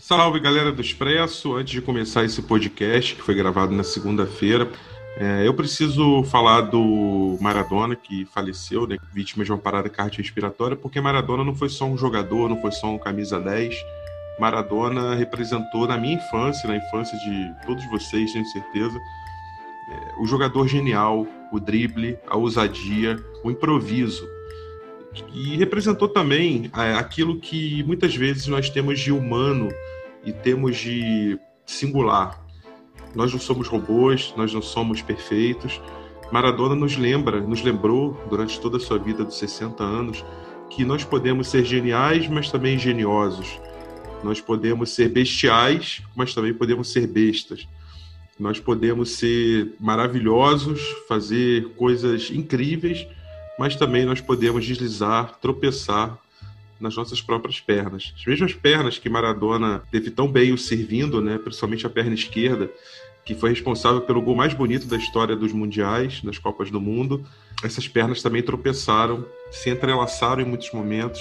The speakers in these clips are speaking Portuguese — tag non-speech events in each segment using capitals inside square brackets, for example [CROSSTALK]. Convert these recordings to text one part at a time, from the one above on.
Salve galera do Expresso! Antes de começar esse podcast, que foi gravado na segunda-feira, é, eu preciso falar do Maradona, que faleceu, né, vítima de uma parada cardiorrespiratória, porque Maradona não foi só um jogador, não foi só um camisa 10. Maradona representou na minha infância, na infância de todos vocês, tenho certeza, é, o jogador genial, o drible, a ousadia, o improviso. E representou também é, aquilo que muitas vezes nós temos de humano e temos de singular. Nós não somos robôs, nós não somos perfeitos. Maradona nos lembra, nos lembrou durante toda a sua vida dos 60 anos que nós podemos ser geniais, mas também geniosos. Nós podemos ser bestiais, mas também podemos ser bestas. Nós podemos ser maravilhosos, fazer coisas incríveis, mas também nós podemos deslizar, tropeçar nas nossas próprias pernas. As mesmas pernas que Maradona teve tão bem o servindo, né, principalmente a perna esquerda, que foi responsável pelo gol mais bonito da história dos mundiais, das Copas do Mundo. Essas pernas também tropeçaram, se entrelaçaram em muitos momentos,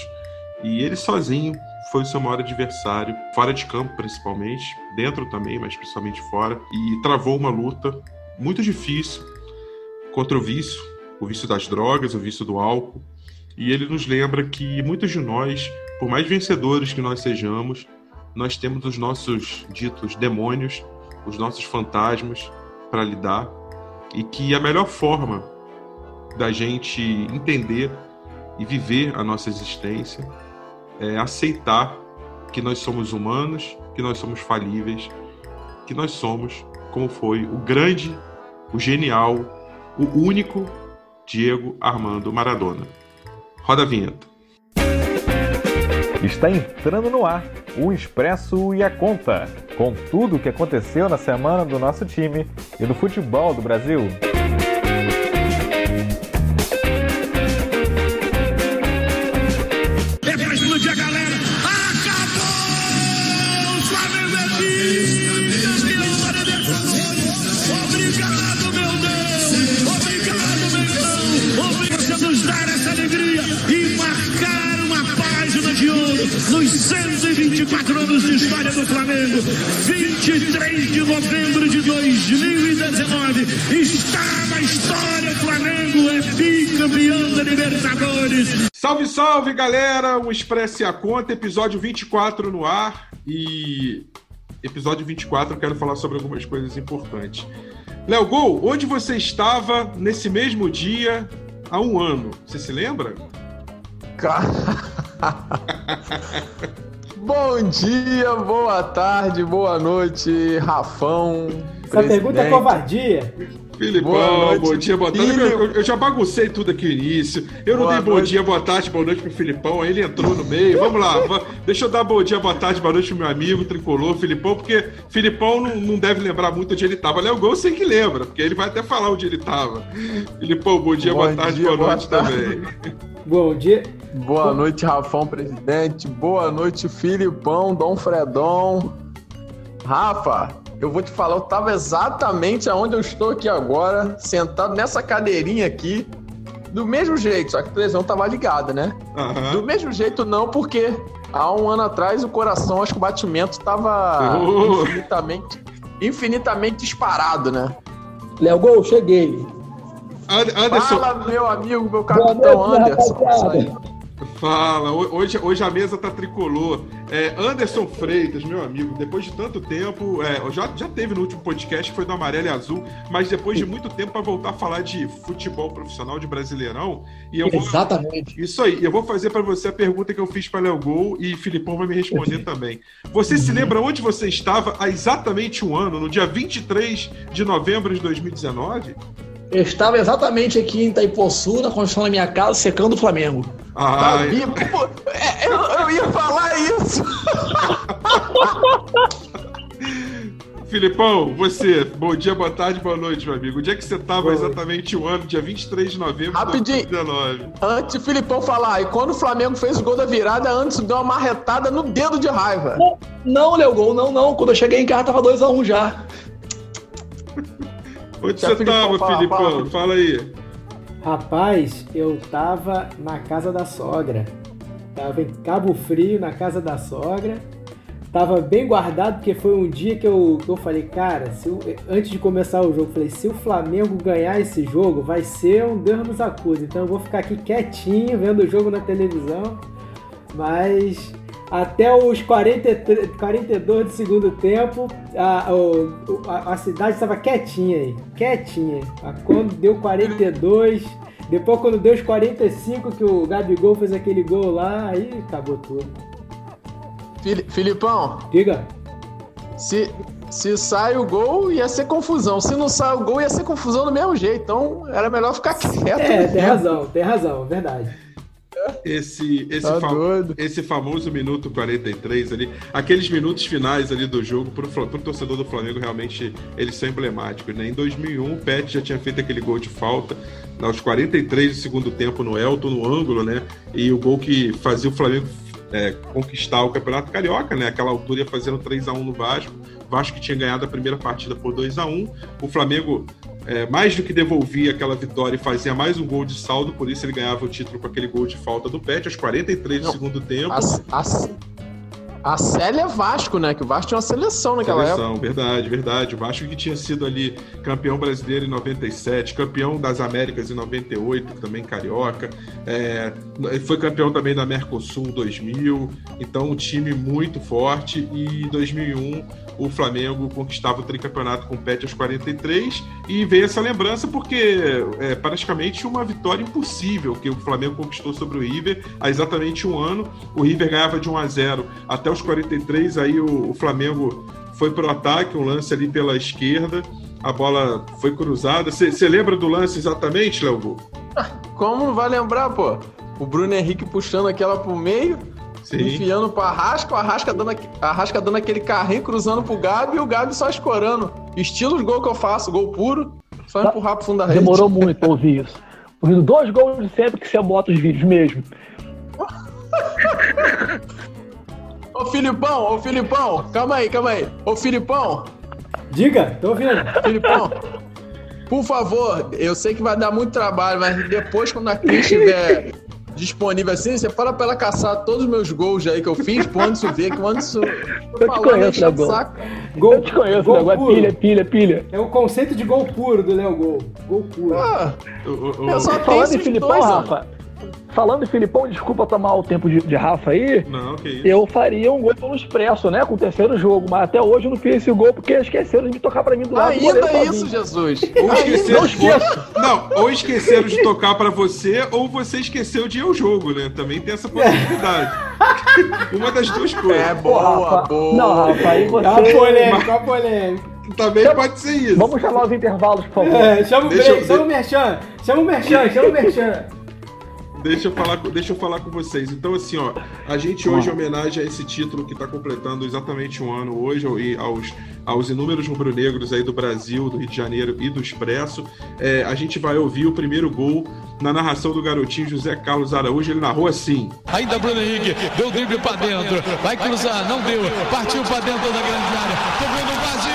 e ele sozinho foi o seu maior adversário, fora de campo principalmente, dentro também, mas principalmente fora, e travou uma luta muito difícil contra o vício, o vício das drogas, o vício do álcool, e ele nos lembra que muitos de nós, por mais vencedores que nós sejamos, nós temos os nossos ditos demônios, os nossos fantasmas para lidar e que a melhor forma da gente entender e viver a nossa existência é aceitar que nós somos humanos, que nós somos falíveis, que nós somos como foi o grande, o genial, o único Diego Armando Maradona. Roda a vinheta. Está entrando no ar o Expresso e a Conta, com tudo o que aconteceu na semana do nosso time e do futebol do Brasil. 23 de novembro de 2019. Está na história o Flamengo, é bicampeão da Libertadores. Salve, salve, galera! O Expresse a Conta, episódio 24 no ar. E episódio 24 eu quero falar sobre algumas coisas importantes. Léo Gol, onde você estava nesse mesmo dia há um ano? Você se lembra? Cara. [LAUGHS] Bom dia, boa tarde, boa noite, Rafão. Essa presidente. pergunta é covardia. Filipão, bom dia, boa tarde. Eu, eu, já baguncei tudo aqui no início. Eu não boa dei bom noite. dia, boa tarde, boa noite pro Filipão, aí ele entrou no meio. Vamos lá, deixa eu dar bom dia, boa tarde, boa noite pro meu amigo tricolor, Filipão, porque Filipão não, não deve lembrar muito onde ele tava. Léo Gol sei que lembra, porque ele vai até falar onde ele tava. Filipão, bom dia, bom boa tarde, dia, boa, boa noite tarde. também. [LAUGHS] Bom dia. Boa noite, Rafão, presidente. Boa noite, Filipão, Dom Fredon. Rafa, eu vou te falar, eu estava exatamente aonde eu estou aqui agora, sentado nessa cadeirinha aqui, do mesmo jeito, só que a televisão estava ligada, né? Uhum. Do mesmo jeito não, porque há um ano atrás o coração, acho que o batimento estava uh. infinitamente, infinitamente disparado, né? Léo Gol, cheguei. Anderson. Fala, meu amigo, meu capitão Anderson. Fala, hoje, hoje a mesa tá tricolor. É, Anderson Freitas, meu amigo, depois de tanto tempo, é, já, já teve no último podcast que foi do Amarelo e Azul, mas depois de muito tempo para voltar a falar de futebol profissional de Brasileirão. E eu vou, Exatamente. Isso aí, eu vou fazer para você a pergunta que eu fiz para Léo Gol e Filipão vai me responder também. Você uhum. se lembra onde você estava há exatamente um ano, no dia 23 de novembro de 2019? Eu estava exatamente aqui em Itaipoçu, na construção da minha casa, secando o Flamengo. Ah, é, eu, eu ia falar isso. [LAUGHS] Filipão, você, bom dia, boa tarde, boa noite, meu amigo. O dia que você estava exatamente o ano, dia 23 de novembro Rapidinho, de 2019. Antes o Filipão falar, e quando o Flamengo fez o gol da virada, antes deu uma marretada no dedo de raiva. Não, não Léo Gol, não, não. Quando eu cheguei em casa, tava 2x1 um já. Onde você estava, Filipão? Fala, fala aí. Rapaz, eu tava na casa da sogra. Tava em Cabo Frio, na casa da sogra. tava bem guardado, porque foi um dia que eu, que eu falei, cara, se o- antes de começar o jogo, eu falei, se o Flamengo ganhar esse jogo, vai ser um Deus nos acusa. Então eu vou ficar aqui quietinho, vendo o jogo na televisão. Mas até os 43, 42 do segundo tempo, a, a, a cidade estava quietinha aí. Quietinha. Quando deu 42, depois quando deu os 45 que o Gabigol fez aquele gol lá, aí acabou tudo. Fili- Filipão, Diga. se, se sai o gol, ia ser confusão. Se não sai o gol, ia ser confusão do mesmo jeito. Então era melhor ficar quieto. É, tem razão, tem razão, verdade. Esse, esse, Tá esse famoso minuto 43 ali, aqueles minutos finais ali do jogo, pro, pro torcedor do Flamengo, realmente eles são emblemáticos, né? Em 2001, o Pet já tinha feito aquele gol de falta, aos 43 do segundo tempo no Elton, no ângulo, né? E o gol que fazia o Flamengo é, conquistar o Campeonato Carioca, né? Aquela altura ia fazendo 3 a 1 no Vasco. Vasco que tinha ganhado a primeira partida por 2 a 1 O Flamengo é, mais do que devolvia aquela vitória e fazia mais um gol de saldo, por isso ele ganhava o título com aquele gol de falta do Pet aos 43 do segundo tempo. A, a, a Célia Vasco, né? Que o Vasco tinha uma seleção naquela época. Seleção, verdade, verdade. O Vasco que tinha sido ali campeão brasileiro em 97, campeão das Américas em 98, também carioca. É, foi campeão também da Mercosul 2000. Então, um time muito forte. E em 2001, o Flamengo conquistava o tricampeonato com o Pet aos 43. E veio essa lembrança porque é praticamente uma vitória impossível que o Flamengo conquistou sobre o River há exatamente um ano. O River ganhava de 1 a 0 até os 43, aí o, o Flamengo foi pro ataque, um lance ali pela esquerda, a bola foi cruzada. Você lembra do lance exatamente, Léo? Como vai lembrar, pô? O Bruno Henrique puxando aquela pro meio, Sim. enfiando pro Arrasca, o Arrasca dando, Arrasca dando aquele carrinho, cruzando pro Gabi e o Gabi só escorando. Estilo os gols que eu faço, gol puro, só Tá. empurrar pro fundo da rede. Demorou muito pra ouvir isso. Ouvindo dois gols de sempre que você bota os vídeos mesmo. [LAUGHS] Ô Filipão, ô Filipão, calma aí, calma aí. Ô Filipão, Diga, tô ouvindo. Filipão, por favor, eu sei que vai dar muito trabalho, mas depois, quando a Cris estiver disponível assim, você fala pra ela caçar todos os meus gols aí que eu fiz pro Anderson ver, que o Anderson. Eu te conheço, né, Gol? Gol, Eu te conheço, gol negócio é pilha, pilha, pilha. É o conceito de gol puro do Léo Gol. Gol puro. Ah, o- o- eu só tenho Falando em esses Filipão. Rafa. Falando em Filipão, desculpa tomar o tempo de, de Rafa aí. Não, que isso. Eu faria um gol pelo Expresso, né? Com o terceiro jogo. Mas até hoje eu não fiz esse gol porque esqueceram de tocar pra mim do lado do Ainda é isso. Jesus. Ou [LAUGHS] esqueceram, Não [LAUGHS] não, ou esqueceram de tocar pra você, ou você esqueceu de ir ao jogo, né? Também tem essa possibilidade. [LAUGHS] Uma das duas coisas. É Pô, boa, Rafa. boa. Não, Rafa, aí Tá você. polêmico, tá polêmico. Também pode ser isso. Vamos chamar os intervalos, por favor. É, chama o eu- break, chama o Merchan. Chama o Merchan, chama o Merchan. Deixa eu, falar, com- deixa eu falar com vocês. Então, assim, ó, a gente hoje, em homenagem a esse título que está completando exatamente um ano hoje, e aos, aos inúmeros rubro-negros aí do Brasil, do Rio de Janeiro e do Expresso, é, a gente vai ouvir o primeiro gol na narração do garotinho José Carlos Araújo. Ele narrou assim. Ainda Bruno Henrique, deu drible pra dentro, vai cruzar, não deu, partiu pra dentro da grande área, tocou no vazio,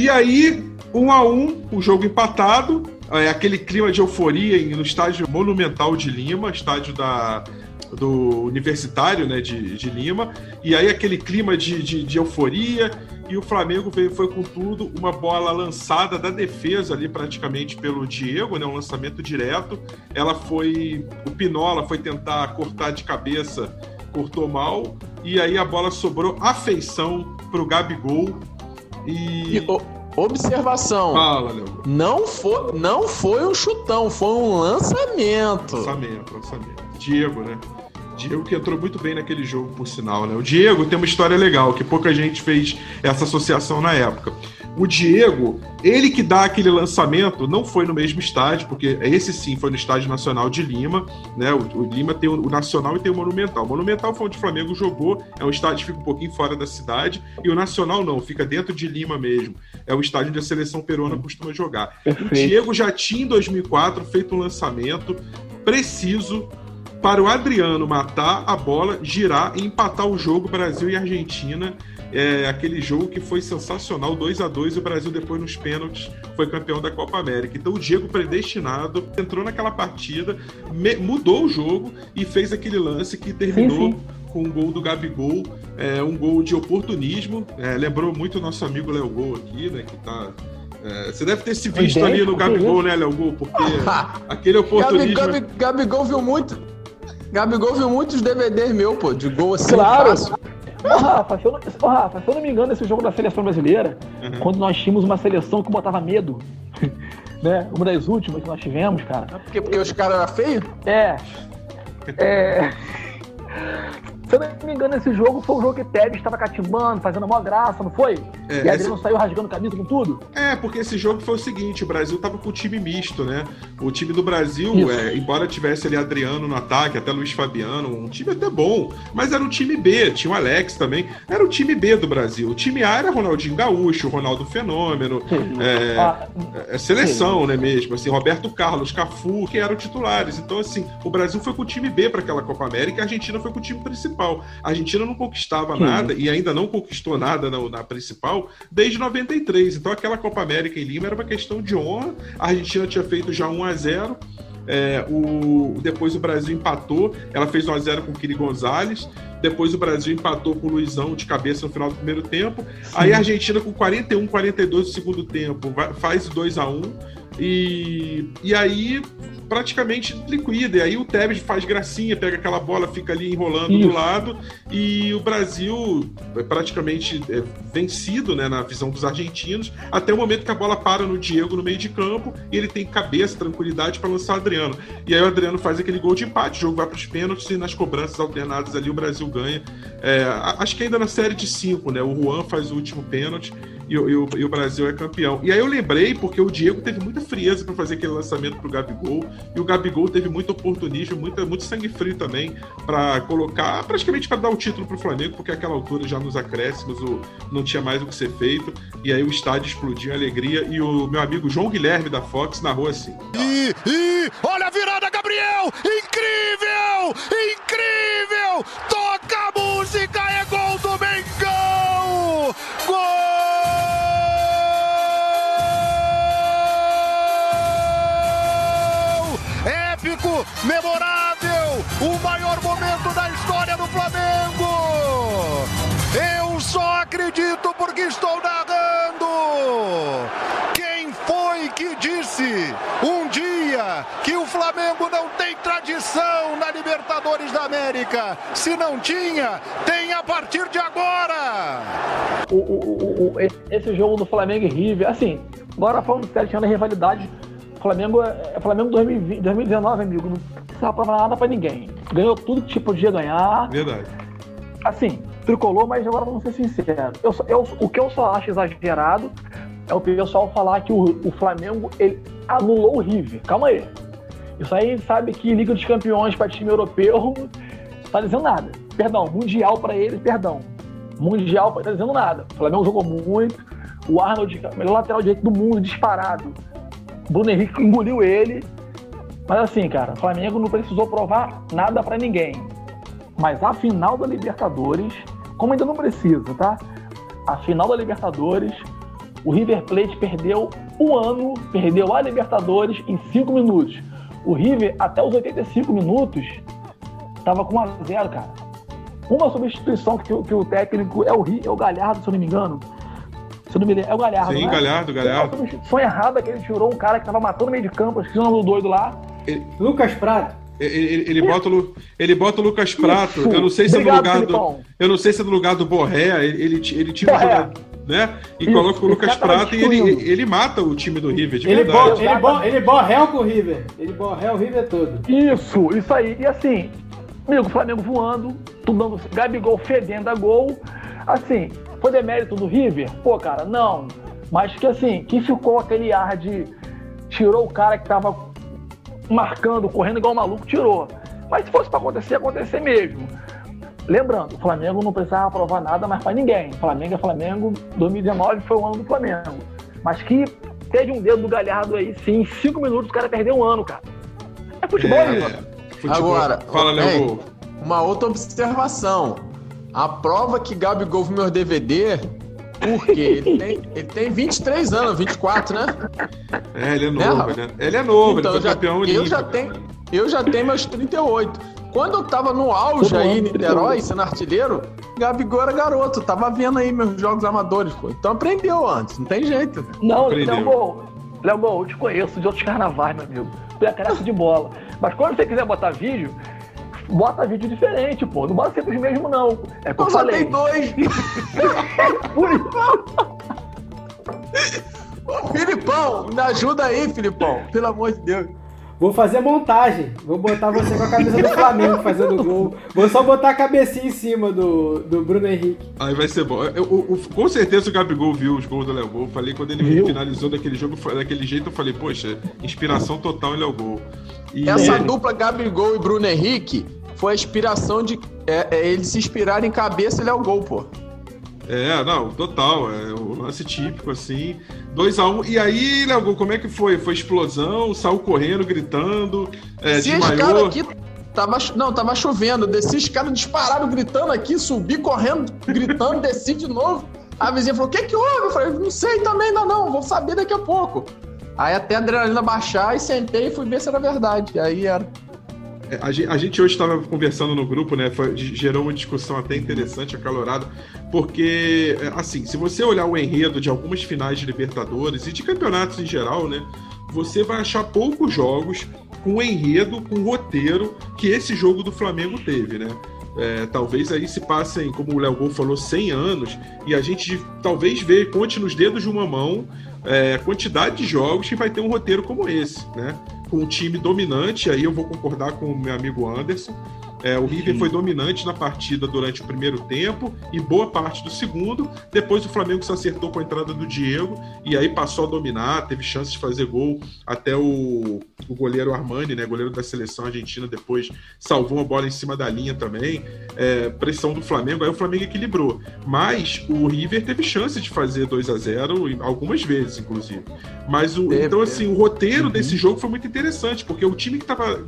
E aí, um a um, o jogo empatado, é, aquele clima de euforia no estádio Monumental de Lima, estádio da, do Universitário né, de, de Lima, e aí aquele clima de, de, de euforia, e o Flamengo veio, foi com tudo, uma bola lançada da defesa ali praticamente pelo Diego, né, um lançamento direto, ela foi, o Pinola foi tentar cortar de cabeça, cortou mal, e aí a bola sobrou a feição pro Gabigol, e... E, o- observação. Fala, Léo. Não foi, não foi um chutão, foi um lançamento. Lançamento, lançamento. Diego, né? Diego que entrou muito bem naquele jogo, por sinal, né? O Diego tem uma história legal, que pouca gente fez essa associação na época. O Diego, ele que dá aquele lançamento, não foi no mesmo estádio, porque esse sim foi no Estádio Nacional de Lima, né? O, o Lima tem o, o, Nacional e tem o Monumental. O Monumental foi onde o Flamengo jogou, é um estádio que fica um pouquinho fora da cidade, e o Nacional não, fica dentro de Lima mesmo. É o estádio onde a seleção peruana costuma jogar. Perfeito. O Diego já tinha em 2004 feito um lançamento preciso para o Adriano matar a bola, girar e empatar o jogo Brasil e Argentina. É, aquele jogo que foi sensacional, 2 a 2 e o Brasil depois nos pênaltis foi campeão da Copa América. Então o Diego predestinado entrou naquela partida, me, mudou o jogo e fez aquele lance que terminou sim, sim. com um gol do Gabigol, é, um gol de oportunismo. É, lembrou muito o nosso amigo Léo Gol aqui, né? Que tá é, você deve ter se visto ali no Gabigol, né, Léo Gol? Porque [LAUGHS] aquele oportunismo. Gabi, Gabi, Gabigol viu muito. Gabigol viu muitos DVDs meu, pô, de gol assim. Claro! Fácil. Ô, Rafa, se eu, não, ô, Rafa, se eu não me engano, esse jogo da seleção brasileira, uhum. quando nós tínhamos uma seleção que botava medo, [LAUGHS] né? Uma das últimas que nós tivemos, cara. Porque, porque os caras eram feios? É. É. Se eu não me engano, esse jogo foi o jogo que Tevez estava catimbando, fazendo uma graça, não foi? É, e Adriano esse... saiu rasgando camisa com tudo? É, porque esse jogo foi o seguinte: o Brasil tava com o time misto, né? O time do Brasil, é, embora tivesse ali Adriano no ataque, até Luiz Fabiano, um time até bom, mas era um time B, tinha o Alex também. Era o time B do Brasil. O time A era Ronaldinho Gaúcho, Ronaldo Fenômeno, é, ah, é, seleção, sim. né, mesmo? Assim, Roberto Carlos, Cafu, que eram titulares. Então, assim, o Brasil foi com o time B para aquela Copa América e a Argentina foi com o time principal principal. A Argentina não conquistava Sim. nada e ainda não conquistou nada na, na, principal desde 93. Então aquela Copa América em Lima era uma questão de honra. A Argentina tinha feito já 1 a 0 é, o, depois o Brasil empatou, ela fez 1x0 com o Kiri Gonzalez. Depois o Brasil empatou com o Luizão de cabeça no final do primeiro tempo. Sim. Aí a Argentina, com 41, 42 do segundo tempo, vai, faz 2 a 1 e, e aí praticamente liquida. E aí o Tevez faz gracinha, pega aquela bola, fica ali enrolando Isso. do lado. E o Brasil é praticamente é, vencido né, na visão dos argentinos, até o momento que a bola para no Diego no meio de campo e ele tem cabeça, tranquilidade para lançar o Adriano. E aí o Adriano faz aquele gol de empate, o jogo vai para os pênaltis e nas cobranças alternadas ali o Brasil ganha. É, acho que ainda na série de cinco, né? O Juan faz o último pênalti e, o, e, o, Brasil é campeão. E aí eu lembrei, porque o Diego teve muita frieza para fazer aquele lançamento pro Gabigol, e o Gabigol teve muito oportunismo, muito, muito sangue frio também para colocar, praticamente para dar o título pro Flamengo, porque aquela altura já nos acréscimos o, não tinha mais o que ser feito, e aí o estádio explodiu em alegria, e o meu amigo João Guilherme da Fox narrou assim. E, e olha a virada, Gabriel! Incrível! Incrível! Toca a música, é gol do Mengão! Gol! Memorável, o maior momento da história do Flamengo. Eu só acredito porque estou narrando. Quem foi que disse um dia que o Flamengo não tem tradição na Libertadores da América? Se não tinha, tem a partir de agora. O, o, o, esse jogo do Flamengo e River, assim, agora falando sério, tinha rivalidade Flamengo é, é Flamengo 2020, 2019, amigo. Não precisava provar nada pra ninguém. Ganhou tudo que podia ganhar. Verdade. Assim, tricolou, mas agora vamos ser sinceros. Eu, eu, o que eu só acho exagerado é o pessoal falar que o, o Flamengo ele anulou o River. Calma aí. Isso aí sabe que Liga dos Campeões para time europeu tá dizendo nada. Perdão, Mundial para ele, perdão. Mundial tá dizendo nada. O Flamengo jogou muito. O Arnold, melhor lateral direito do mundo, disparado. Bruno Henrique engoliu ele. Mas assim, cara, o Flamengo não precisou provar nada para ninguém. Mas a final da Libertadores, como ainda não precisa, tá? A final da Libertadores, o River Plate perdeu um ano, perdeu a Libertadores em cinco minutos. O River, até os 85 minutos, tava com 1 a 0 cara. Uma substituição que, que o técnico é o, é o Galhardo, se eu não me engano se não me lembro, é o Galhardo. Sim, né? Galhardo, Galhardo. Foi errada que ele tirou um cara que tava matando no meio de campo, esqueci o nome do doido lá. Ele... Lucas Prato. Ele, ele, ele, bota o, ele bota o Lucas Prato. Eu não sei se Obrigado, é no lugar do. Eu não sei se é no lugar do Borré. Ele, ele, ele tira Borré. o jogador, né? E Isso, coloca o Lucas Prato e ele, ele mata o time do River. ele, bo, ele, bo, ele borré com o River. Ele borré o River todo. Isso, isso aí. E assim, amigo, Flamengo voando, tudo dando. Gabigol fedendo a gol. Assim, foi demérito do River? Pô, cara, não. Mas que assim, que ficou aquele ar de tirou o cara que tava marcando, correndo igual um maluco, tirou. Mas se fosse para acontecer, acontecer mesmo. Lembrando, o Flamengo não precisava provar nada mais para ninguém. Flamengo é Flamengo, 2019 foi o ano do Flamengo. Mas que teve um dedo do Galhardo aí, sim, em cinco minutos o cara perdeu um ano, cara. É futebol É, isso. futebol. Agora, Fala, Léo. Uma outra observação. A prova que Gabigol viu meu DVD, porque ele tem, ele tem 23 anos, 24, né? É, ele é Né, novo, né? Ele é novo, Então, ele eu foi já, campeão eu, olímpico. já tenho, eu já tenho meus 38. Quando eu tava no auge aí, ano, Niterói, 38. sendo artilheiro, Gabigol era garoto. Tava vendo aí meus jogos amadores, pô. Então aprendeu antes, não tem jeito. Não, Aprendeu. Léo Gol, Léo Gol, eu te conheço de outros carnavais, meu amigo. Tu é caraca de bola. Mas quando você quiser botar vídeo, bota vídeo diferente, pô. Não bota sempre os mesmos, não. É que eu Eu só falei. dois. Ô, [LAUGHS] Filipão, me ajuda aí, Filipão. Pelo amor de Deus. Vou fazer montagem. Vou botar você com a camisa do Flamengo fazendo gol. Vou só botar a cabecinha em cima do, do Bruno Henrique. Aí vai ser bom. Eu- o- o- com certeza o Gabigol viu os gols do Léo Gol. Falei, quando ele Viu? finalizou daquele jogo, foi- daquele jeito, eu falei, poxa, inspiração total em Léo Gol. E Essa dupla Gabigol e Bruno Henrique foi a inspiração de é, é, eles se inspirarem em cabeça e Léo Gol, pô. É, não, total. É o lance típico, assim. 2x1. E aí, Léo Gol, como é que foi? Foi explosão? Saiu correndo, gritando, é, Se desmaiou? aqui tava, não, tava chovendo, desci, os caras dispararam gritando aqui, subi correndo, gritando, [LAUGHS] desci de novo. A vizinha falou: "O que que houve?" Eu falei: "Não sei também ainda não, vou saber daqui a pouco". Aí até a adrenalina baixar e sentei e fui ver se era verdade. Aí era É, A gen- a gente hoje estava conversando no grupo, né? foi- gerou uma discussão até interessante, acalorada, porque, é, assim, se você olhar o enredo de algumas finais de Libertadores e de campeonatos em geral, né? Você vai achar poucos jogos com enredo, com roteiro que esse jogo do Flamengo teve, né? É, talvez aí se passem, como o Léo Gol falou, 100 anos e a gente talvez vê, conte nos dedos de uma mão é, quantidade de jogos que vai ter um roteiro como esse, né? Com um time dominante, aí eu vou concordar com o meu amigo Anderson. É, o River foi dominante na partida durante o primeiro tempo e boa parte do segundo. Depois o Flamengo se acertou com a entrada do Diego e aí passou a dominar, teve chance de fazer gol. Até o, o goleiro Armani, né, goleiro da seleção argentina, depois salvou uma bola em cima da linha também. É, pressão do Flamengo, aí o Flamengo equilibrou. Mas o River teve chance de fazer 2 a 0 em- algumas vezes, inclusive. Mas o, então, teve. assim, o roteiro desse jogo foi muito interessante, porque o time que estava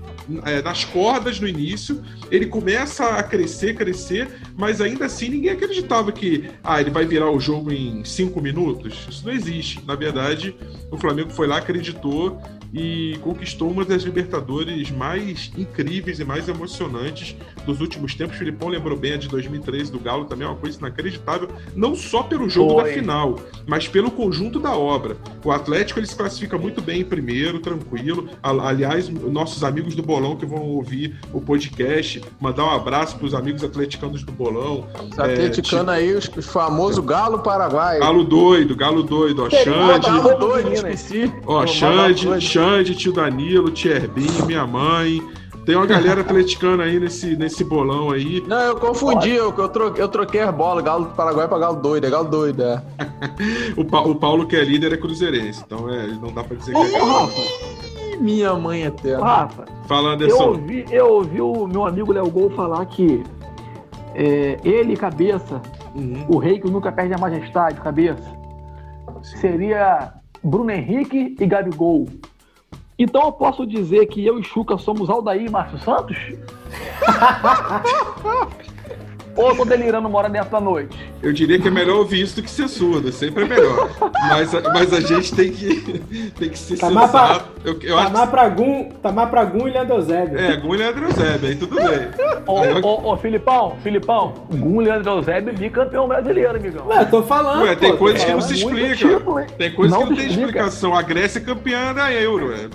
nas cordas no início, ele começa a crescer, crescer, mas ainda assim ninguém acreditava que ah, ele vai virar o jogo em cinco minutos. Isso não existe. Na verdade, o Flamengo foi lá, acreditou e conquistou uma das Libertadores mais incríveis e mais emocionantes dos últimos tempos. O Filipão lembrou bem a de 2013 do Galo, também é uma coisa inacreditável, não só pelo jogo Foi. da final, mas pelo conjunto da obra. O Atlético ele se classifica muito bem em primeiro, tranquilo. Aliás, nossos amigos do Bolão que vão ouvir o podcast, mandar um abraço para os amigos atleticanos do Bolão. os atleticanos aí, os, os famosos Galo Paraguai. Galo doido, Galo doido, ó, Xande, Galo doido, Minas. esqueci. ó, Xande, doido. Xande, tio Danilo, tia Herbinho, minha mãe. Tem uma galera [LAUGHS] atleticana aí nesse, nesse bolão aí. Não, eu confundi, eu, eu, troquei, eu troquei as bolas, Galo do Paraguai pra Galo doido, é Galo doido, é. [LAUGHS] O, Pa- o Paulo, que é líder, é cruzeirense. Então é, não dá pra dizer que é. Ih, Minha mãe eterna. Rafa, Fala, eu Anderson. ouvi, eu ouvi o meu amigo Léo Gol falar que é, ele, cabeça, Uhum. o rei que nunca perde a majestade, cabeça, seria Bruno Henrique e Gabigol. Então eu posso dizer que eu e Chuca somos Aldair e Márcio Santos? [LAUGHS] Ou eu tô delirando uma hora dessa da noite? Eu diria que é melhor ouvir isso do que ser surdo, sempre é melhor. Mas, a- mas a gente tem que, tem que ser Tamar sensato. Eu, eu acho Tamar que. pra Gum, Tamar pra Gum e Leandro Eusébio. É, Gunha e Androzébio, aí tudo bem. Ô, eu- ô, ô, Filipão, Filipão, Gum Leandro Eusébio bicampeão brasileiro, amigão. Ué, eu tô falando. Ué, tem pô, coisas tô que não se muito explica. título, hein? Tem coisas Não que não se tem explica. explicação. A Grécia é campeã da Euro. é.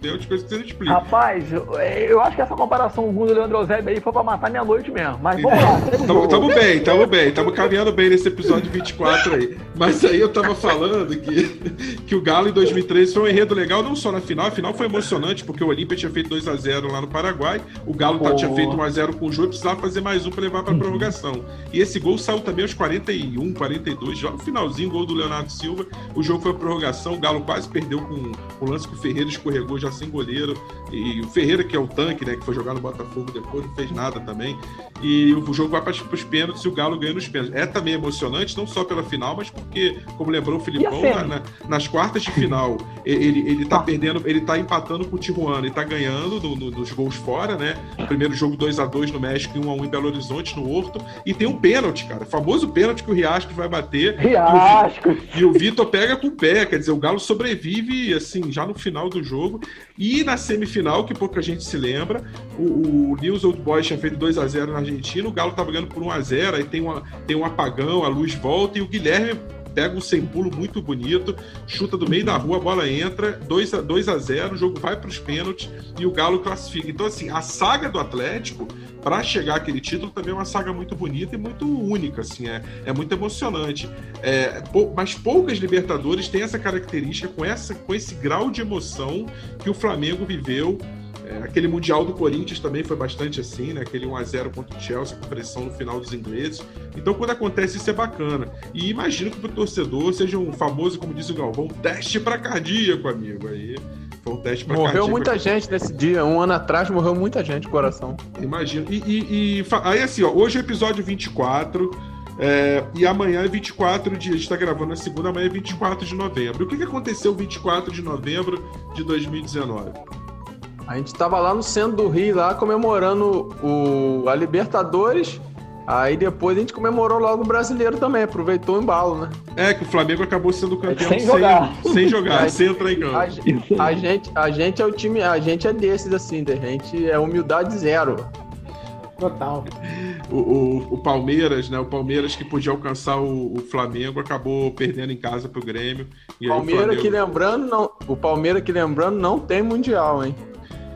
Tem outras coisas que você não explica. Rapaz, eu, eu acho que essa comparação Gum e Leandro Eusébio aí foi pra matar minha noite mesmo. Mas vamos lá, [LAUGHS] Tamo, tamo bem, tamo bem, tamo caminhando bem nesse episódio 24 aí. Mas aí eu tava falando que, que o Galo em 2013 foi um enredo legal, não só na final, a final foi emocionante, porque o Olímpia tinha feito 2x0 lá no Paraguai, o Galo Pô. tinha feito 1x0 com o Jô e precisava fazer mais um pra levar pra prorrogação. E esse gol saiu também aos 41, 42, já no finalzinho, gol do Leonardo Silva, o jogo foi a prorrogação, o Galo quase perdeu com o lance que o Ferreira escorregou já sem goleiro, e o Ferreira, que é o tanque, né, que foi jogar no Botafogo depois, não fez nada também. E o jogo vai para os pênaltis e o Galo ganha nos pênaltis. É também emocionante, não só pela final, mas porque, como lembrou o Filipão, na- na- nas quartas de final, [LAUGHS] ele, ele tá Ah. perdendo, ele tá empatando com o Tijuana e tá ganhando no- no- nos gols fora, né? Primeiro jogo 2 a 2 no México e 1 a 1 em Belo Horizonte, no Horto. E tem um pênalti, cara. Famoso pênalti que o Riasco vai bater. Riasco. E o Vitor pega com o pé, quer dizer, o Galo sobrevive, assim, já no final do jogo. E na semifinal, que pouca gente se lembra, o, o News Old Boys tinha feito 2 a 0 na Argentina, o Galo tava ganhando por 1 a 0 aí tem, uma, tem um apagão, a luz volta, e o Guilherme pega um sem pulo muito bonito, chuta do meio da rua, a bola entra, 2 a, 2 a 0 o jogo vai para os pênaltis e o Galo classifica. Então, assim, a saga do Atlético, para chegar àquele título, também é uma saga muito bonita e muito única, assim, é, é muito emocionante. É, pou- mas poucas Libertadores têm essa característica com, essa, com esse grau de emoção que o Flamengo viveu. É, aquele Mundial do Corinthians também foi bastante assim, né? Aquele 1x0 contra o Chelsea com pressão no final dos ingleses. Então, quando acontece isso é bacana. E imagino que pro torcedor seja um famoso, como disse o Galvão, teste para cardíaco, amigo. Aí foi um teste para Morreu cardíaco. muita gente nesse dia. Um ano atrás morreu muita gente, coração. Imagino. E, e- e aí, assim, ó, hoje é o episódio 24. é, e amanhã é 24 de. A gente tá gravando na segunda, amanhã é 24 de novembro. O que, que aconteceu 24 de novembro de 2019? A gente tava lá no centro do Rio, lá comemorando o, a Libertadores. Aí depois a gente comemorou logo o brasileiro também, aproveitou o embalo, né? É que o Flamengo acabou sendo campeão Sem jogar. sem, jogar, [LAUGHS] Aí- sem entrar em campo. A, a gente, a gente é o time, a gente é desses assim, a gente é humildade zero. Total. O, o- o Palmeiras, né? O Palmeiras que podia alcançar o, o Flamengo acabou perdendo em casa pro Grêmio. E aí o Palmeiras Flamengo- que lembrando, não, o Palmeiras que lembrando não tem mundial, hein?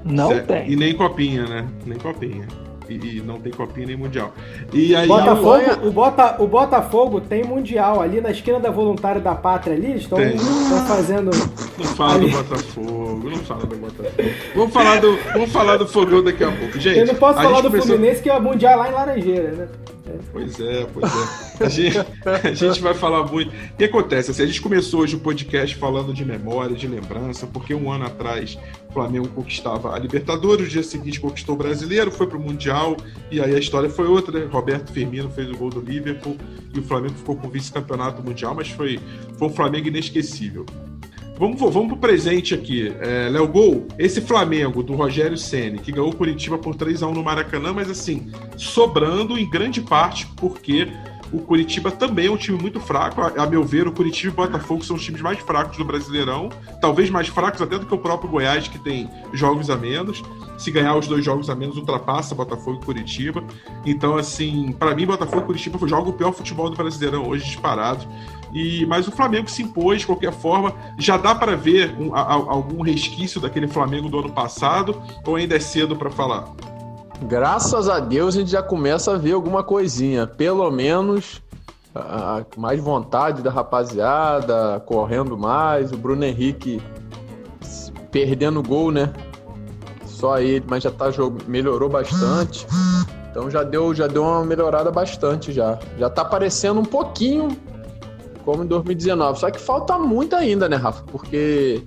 Não Certo. tem. E nem copinha, né? Nem copinha. E, e não tem copinha nem mundial. E aí. Botafogo, o, Bota, o Botafogo tem mundial ali na esquina da Voluntária da Pátria ali, eles estão estão fazendo. Não fala do Botafogo, não fala do Botafogo. Vamos falar do, vamos falar do Fogão daqui a pouco. Gente, Eu não posso falar do começou- Fluminense que é mundial lá em Laranjeira, né? Pois é, pois é. A gente, a gente vai falar muito. O que acontece? Assim, a gente começou hoje o podcast falando de memória, de lembrança, porque um ano atrás o Flamengo conquistava a Libertadores, o dia seguinte conquistou o Brasileiro, foi pro Mundial, e aí a história foi outra. né? Roberto Firmino fez o gol do Liverpool e o Flamengo ficou com o vice-campeonato mundial, mas foi, foi um Flamengo inesquecível. Vamos, vamos pro presente aqui. É, Léo Gol, esse Flamengo do Rogério Ceni que ganhou Curitiba por 3 a 1 no Maracanã, mas assim, sobrando em grande parte porque o Curitiba também é um time muito fraco. A, a meu ver, o Curitiba e o Botafogo são os times mais fracos do Brasileirão, talvez mais fracos até do que o próprio Goiás, que tem jogos a menos. Se ganhar os dois jogos a menos, ultrapassa Botafogo e Curitiba. Então, assim, para mim, Botafogo e Curitiba jogam o pior futebol do Brasileirão hoje, disparado. E, mas o Flamengo se impôs de qualquer forma. Já dá para ver um- a- algum resquício daquele Flamengo do ano passado? Ou ainda é cedo para falar? Graças a Deus a gente já começa a ver alguma coisinha. Pelo menos a- mais vontade da rapaziada, correndo mais. O Bruno Henrique perdendo gol, né? Só ele, mas já tá melhorou bastante. Então já deu, já deu uma melhorada bastante já. Já tá parecendo um pouquinho como em 2019. Só que falta muito ainda, né, Rafa? Porque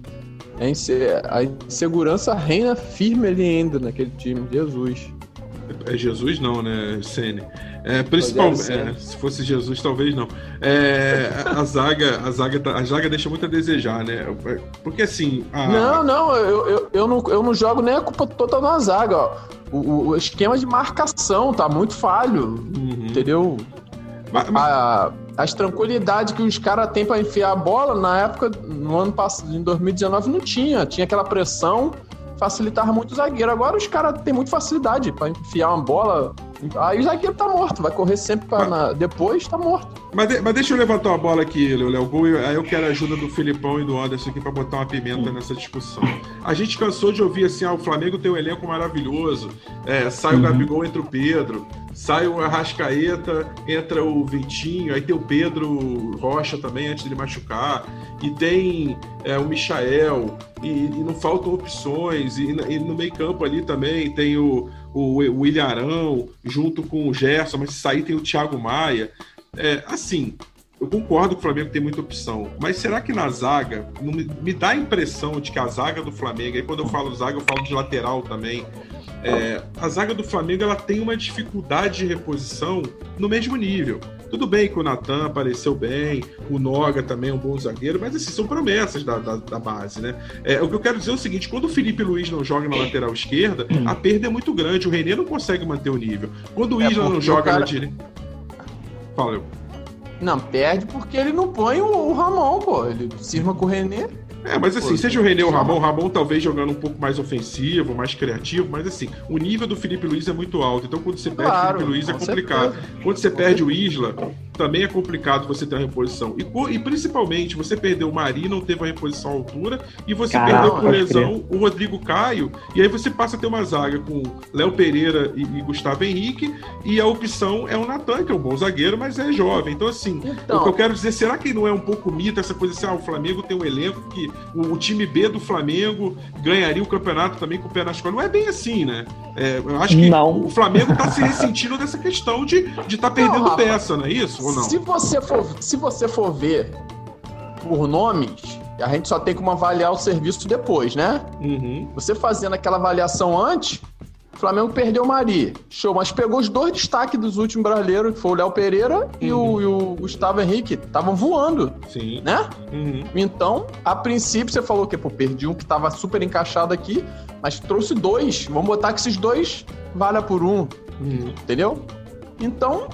a insegurança reina firme ali ainda naquele time. Jesus. É Jesus não, né, Sene? É, principalmente, é, se fosse Jesus, talvez não. É, a, a zaga, a zaga, tá- a zaga deixa muito a desejar, né? Porque assim, a- Não, não eu, eu, eu não, eu não jogo nem a culpa toda na zaga, ó. O, o- esquema de marcação tá muito falho, Uhum. entendeu? Ma- ma- A, as tranquilidades que os caras têm pra enfiar a bola, na época, no ano passado, em 2019, não tinha. Tinha aquela pressão, facilitava muito o zagueiro. Agora os caras têm muita facilidade pra enfiar uma bola Aí o zagueiro tá morto, vai correr sempre pra, na, depois, tá morto. Mas, de- mas deixa eu levantar uma bola aqui, Léo. Gol, aí eu quero a ajuda do Filipão e do Anderson aqui pra botar uma pimenta nessa discussão. A gente cansou de ouvir assim, ah, o Flamengo tem um elenco maravilhoso, é, sai o Gabigol, entra o Pedro, sai o Arrascaeta, entra o Vitinho, aí tem o Pedro Rocha também, antes de ele machucar, e tem é, o Michael, e, e não faltam opções, e, e no meio campo ali também tem o, o, o Ilharão, junto com o Gerson, mas se sair tem o Thiago Maia. É, assim, eu concordo que o Flamengo tem muita opção, mas será que na zaga, não me, me dá a impressão de que a zaga do Flamengo, aí quando eu falo zaga, eu falo de lateral também, é, a zaga do Flamengo ela tem uma dificuldade de reposição no mesmo nível. Tudo bem que o Natan apareceu bem, o Noga também é um bom zagueiro, mas assim, são promessas da, da, da base, né? É, o que eu quero dizer é o seguinte: quando o Felipe Luiz não joga na lateral esquerda, a perda é muito grande, o Renê não consegue manter o nível. Quando o É Isla não joga cara- na direita. Fala, eu. Não, perde porque ele não põe o, o Ramon, pô. Ele cisma com o Renê. É, mas assim, Pô, seja o René ou o Ramon, o Ramon talvez jogando um pouco mais ofensivo, mais criativo, mas assim, o nível do Felipe Luiz é muito alto. Então quando você perde Claro, o Felipe Luiz é com complicado. certeza. Quando você perde o Isla, também é complicado você ter uma reposição. E, e principalmente, você perdeu o Mari, não teve uma reposição à altura, e você Caramba, perdeu por lesão o Rodrigo Caio, e aí você passa a ter uma zaga com Léo Pereira e, e Gustavo Henrique, e a opção é o Natan, que é um bom zagueiro, mas é jovem. Então, assim, Então, o que eu quero dizer, será que não é um pouco mito essa coisa assim, ah, o Flamengo tem um elenco que o, o time B do Flamengo ganharia o campeonato também com o pé nas costas? Não é bem assim, né? É, eu acho que Não. o Flamengo tá se ressentindo dessa questão de estar de tá perdendo Rafa, peça, não é isso? Ou não? Se você for, se você for ver por nomes, a gente só tem como avaliar o serviço depois, né? Uhum. Você fazendo aquela avaliação antes, o Flamengo perdeu o Mari. Show, mas pegou os dois destaques dos últimos brasileiros, que foi o Léo Pereira e, o, e o Gustavo Henrique. Estavam voando, Sim. né? Uhum. Então, a princípio, você falou que, pô, perdi um que tava super encaixado aqui, mas trouxe dois. Vamos botar que esses dois valha por um, Uhum. entendeu? Então,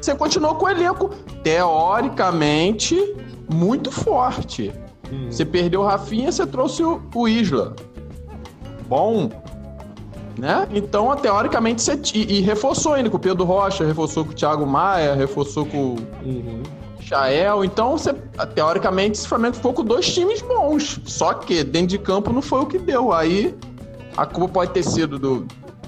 você continuou com o elenco, teoricamente, muito forte. Uhum. Você perdeu o Rafinha, você trouxe o, o Isla. Bom. Né? Então, teoricamente, você. E, e reforçou ainda com o Pedro Rocha, reforçou com o Thiago Maia, reforçou com o Uhum. Chael. Então, você, teoricamente, esse Flamengo ficou com dois times bons. Só que dentro de campo não foi o que deu. Aí a culpa pode ter sido do,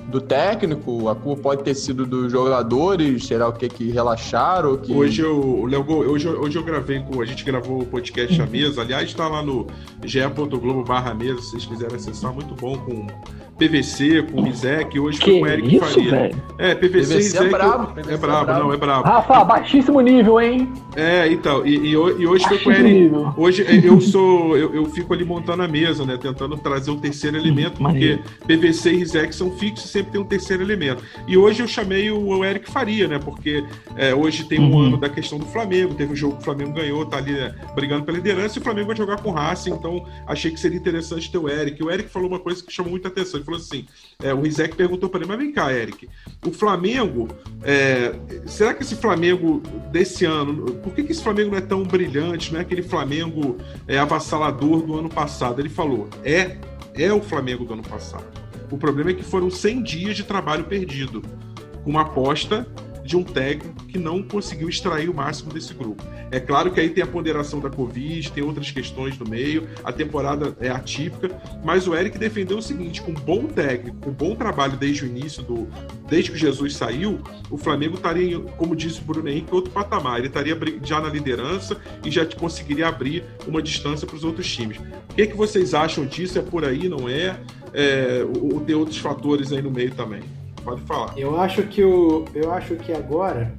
do técnico, a culpa pode ter sido dos jogadores, será o que que relaxaram, que Hoje eu, Léo hoje, eu- hoje eu gravei com. A gente gravou o podcast à mesa. Aliás, está lá no ge.globo barra mesa, se vocês quiserem acessar, muito bom com PVC, com Rizek. Hoje foi Que com o Eric isso, Faria. velho? É, PVC, PVC é Rizek. brabo, É PVC é brabo, brabo. não, é brabo. Rafa, baixíssimo nível, hein? É, então, e, e e hoje foi com o Eric. nível. Hoje é, eu sou, eu, eu fico ali montando a mesa, né? Tentando trazer o terceiro elemento, porque. PVC e Rizek são fixos, sempre tem um terceiro elemento. E hoje eu chamei o, o Eric Faria, né? Porque é, hoje tem um Uhum. ano da questão do Flamengo, teve um jogo que o Flamengo ganhou, tá ali né, brigando pela liderança, e o Flamengo vai jogar com o Racing, então achei que seria interessante ter o Eric. O Eric falou uma coisa que chamou muita atenção. Falou assim: é, o Rizek perguntou para ele, mas vem cá, Eric, o Flamengo, é, será que esse Flamengo desse ano, por que, que esse Flamengo não é tão brilhante, não é aquele Flamengo é, avassalador do ano passado? Ele falou: é, é o Flamengo do ano passado. O problema é que foram 100 dias de trabalho perdido, com uma aposta de um técnico que não conseguiu extrair o máximo desse grupo. É claro que aí tem a ponderação da Covid, tem outras questões no meio, a temporada é atípica, mas o Eric defendeu o seguinte: com um bom técnico, com um bom trabalho desde o início, do, desde que Jesus saiu, o Flamengo estaria, como disse o Bruno Henrique, em outro patamar. Ele estaria já na liderança e já conseguiria abrir uma distância para os outros times. O que, que vocês acham disso? É por aí, não é? é ou tem outros fatores aí no meio também? Pode falar. Eu acho que o, eu acho que agora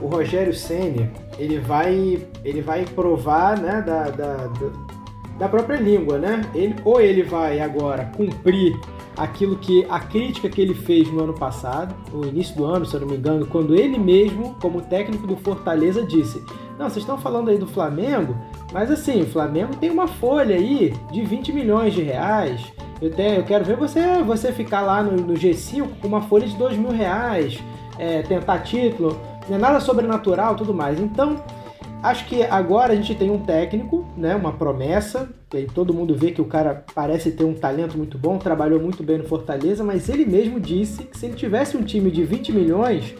o Rogério Ceni ele vai, ele vai provar, né, da, da, da- da própria língua, né? Ele ou ele vai agora cumprir aquilo que a crítica que ele fez no ano passado, no início do ano, se eu não me engano, quando ele mesmo, como técnico do Fortaleza, disse: "Não, vocês estão falando aí do Flamengo, mas assim, o Flamengo tem uma folha aí de 20 milhões de reais. Eu, te- eu quero ver você, você ficar lá no, no G5 com uma folha de 2 mil reais, é, tentar título, não é nada sobrenatural tudo mais. Então, acho que agora a gente tem um técnico né, uma promessa. E todo mundo vê que o cara parece ter um talento muito bom, trabalhou muito bem no Fortaleza, mas ele mesmo disse que se ele tivesse um time de 20 milhões,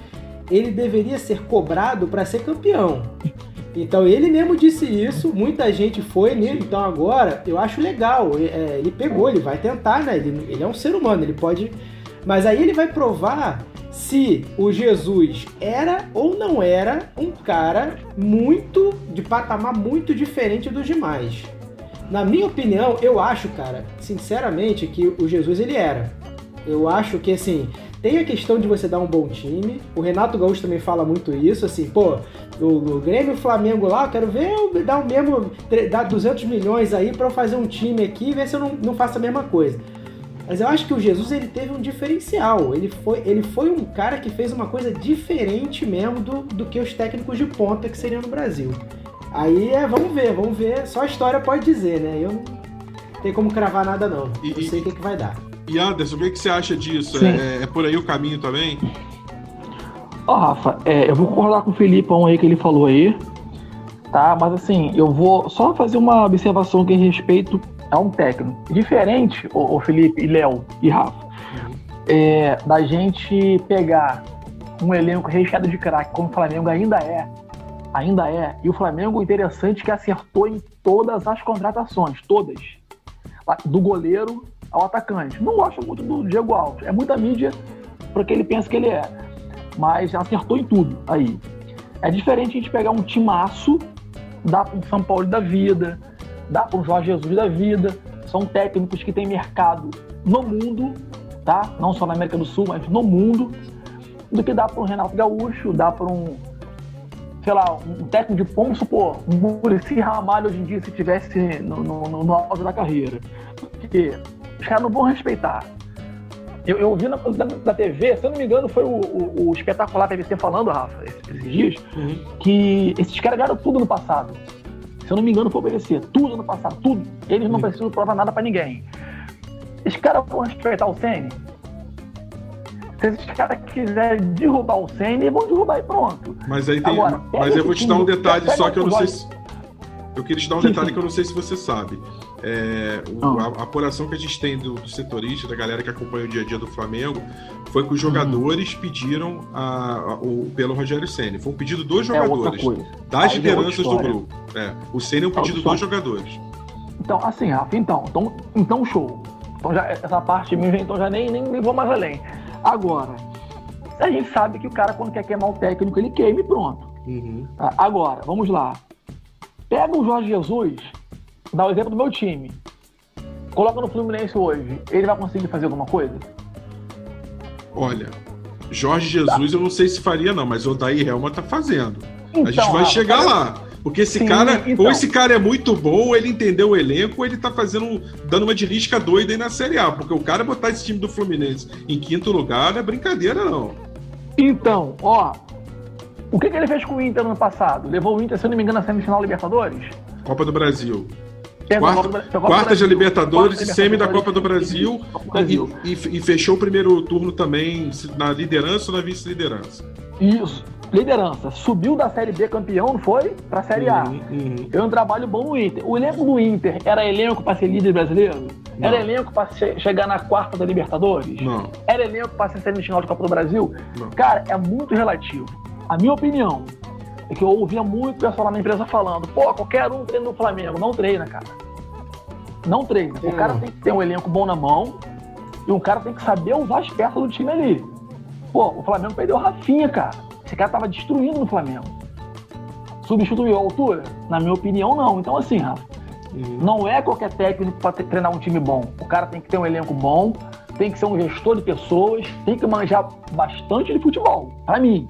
ele deveria ser cobrado para ser campeão. Então ele mesmo disse isso, muita gente foi nele, então agora eu acho legal. É, ele pegou, ele vai tentar, né? Ele, ele é um ser humano, ele pode. Mas aí ele vai provar se o Jesus era ou não era um cara muito de patamar muito diferente dos demais. Na minha opinião, eu acho, cara, sinceramente, que o Jesus ele era. Eu acho que assim, tem a questão de você dar um bom time. O Renato Gaúcho também fala muito isso, assim, pô, o, o Grêmio e o Flamengo lá, eu quero ver eu dar o mesmo, dar 200 milhões aí para eu fazer um time aqui e ver se eu não, não faço a mesma coisa. Mas eu acho que o Jesus ele teve um diferencial. Ele foi, ele foi um cara que fez uma coisa diferente mesmo do, do que os técnicos de ponta que seriam no Brasil. Aí é, vamos ver, vamos ver. Só a história pode dizer, né? Eu não tenho como cravar nada, não. E, sei o que, que vai dar. E Anderson, o que, que você acha disso? É, é, por aí o caminho também? Ó, oh, Rafa, é, eu vou concordar com o Filipão aí que ele falou aí, tá? Mas assim, eu vou só fazer uma observação que respeito a um técnico. Diferente, o, o Felipe e Léo e Rafa, uhum. é, da gente pegar um elenco recheado de craque, como o Flamengo ainda é, ainda é, e o Flamengo interessante que acertou em todas as contratações, todas. Do goleiro ao atacante. Não gosto muito do Diego Alves. É muita mídia porque ele pensa que ele é. Mas acertou em tudo aí. É diferente a gente pegar um timaço, dar para um São Paulo da vida, dar para um Jorge Jesus da vida. São técnicos que têm mercado no mundo, tá? Não só na América do Sul, mas no mundo. Do que dar para um Renato Gaúcho, dar para um, sei lá, um técnico de vamos supor, um Muricy Ramalho hoje em dia se tivesse no, no, no auge da carreira. Porque os caras não vão respeitar. Eu, eu vi na, na, na, TV, se eu não me engano, foi o, o, o espetacular TVC falando, Rafa, esses, dias, uhum. que esses caras ganharam tudo no passado. Se eu não me engano, foi obedecer. Tudo no passado, tudo. Eles não uhum. precisam provar nada para ninguém. Esses caras vão respeitar o Senna? Se esses caras quiserem derrubar o Senna, eles vão derrubar e pronto. Mas aí tem. Agora, mas eu vou te dar um detalhe só que eu não sei se. Eu queria te dar um detalhe que eu não sei se você sabe. É, o, a, a, apuração que a gente tem do, do setorista, da galera que acompanha o dia a dia do Flamengo, foi que os jogadores uhum. pediram a, o, pelo Rogério Senna. Foi um pedido dos é jogadores, é das lideranças do grupo. É, o Senna é um pedido dos jogadores. Então, assim, Rafa, então, então, então show. Então já, essa parte minha, então já nem, nem vou mais além. Agora, a gente sabe que o cara, quando quer queimar o técnico, ele queima e pronto. Uhum. Agora, vamos lá. Pega o Jorge Jesus dar o exemplo do meu time. Coloca no Fluminense hoje, ele vai conseguir fazer alguma coisa? Olha, Jorge Jesus tá. eu não sei se faria não, mas o Daí Helma tá fazendo. Então, a gente vai chegar cara... lá. Porque esse Sim, cara, então. ou esse cara é muito bom, ou ele entendeu o elenco, ou ele tá fazendo, dando uma de lisca doida aí na Série A. Porque o cara botar esse time do Fluminense em quinto lugar não é brincadeira, não. Então, ó, o que, que ele fez com o Inter no ano passado? Levou o Inter, se eu não me engano, na semifinal Libertadores? Copa do Brasil. Quarta, quarta de Libertadores e semi da Copa do Brasil, Brasil. E, e, e, fechou o primeiro turno também na liderança ou na vice-liderança? Isso, liderança. Subiu da Série B campeão, não foi? Pra Série A. Uhum, uhum. Eu um trabalho bom no Inter. O elenco do Inter era elenco para ser líder brasileiro? Não. Era elenco para chegar na quarta da Libertadores? Não. Era elenco para ser semifinal de Copa do Brasil? Não. Cara, é muito relativo. A minha opinião, é que eu ouvia muito pessoal lá na empresa falando, pô, qualquer um treina no Flamengo. Não treina, cara. Não treina. O cara tem que ter um elenco bom na mão e o cara tem que saber usar as peças do time ali. Pô, o Flamengo perdeu o Rafinha, cara. Esse cara tava destruindo no Flamengo. Substituiu a altura? Na minha opinião, não. Então, assim, Rafa, uhum. não é qualquer técnico para treinar um time bom. O cara tem que ter um elenco bom, tem que ser um gestor de pessoas, tem que manjar bastante de futebol. Para mim.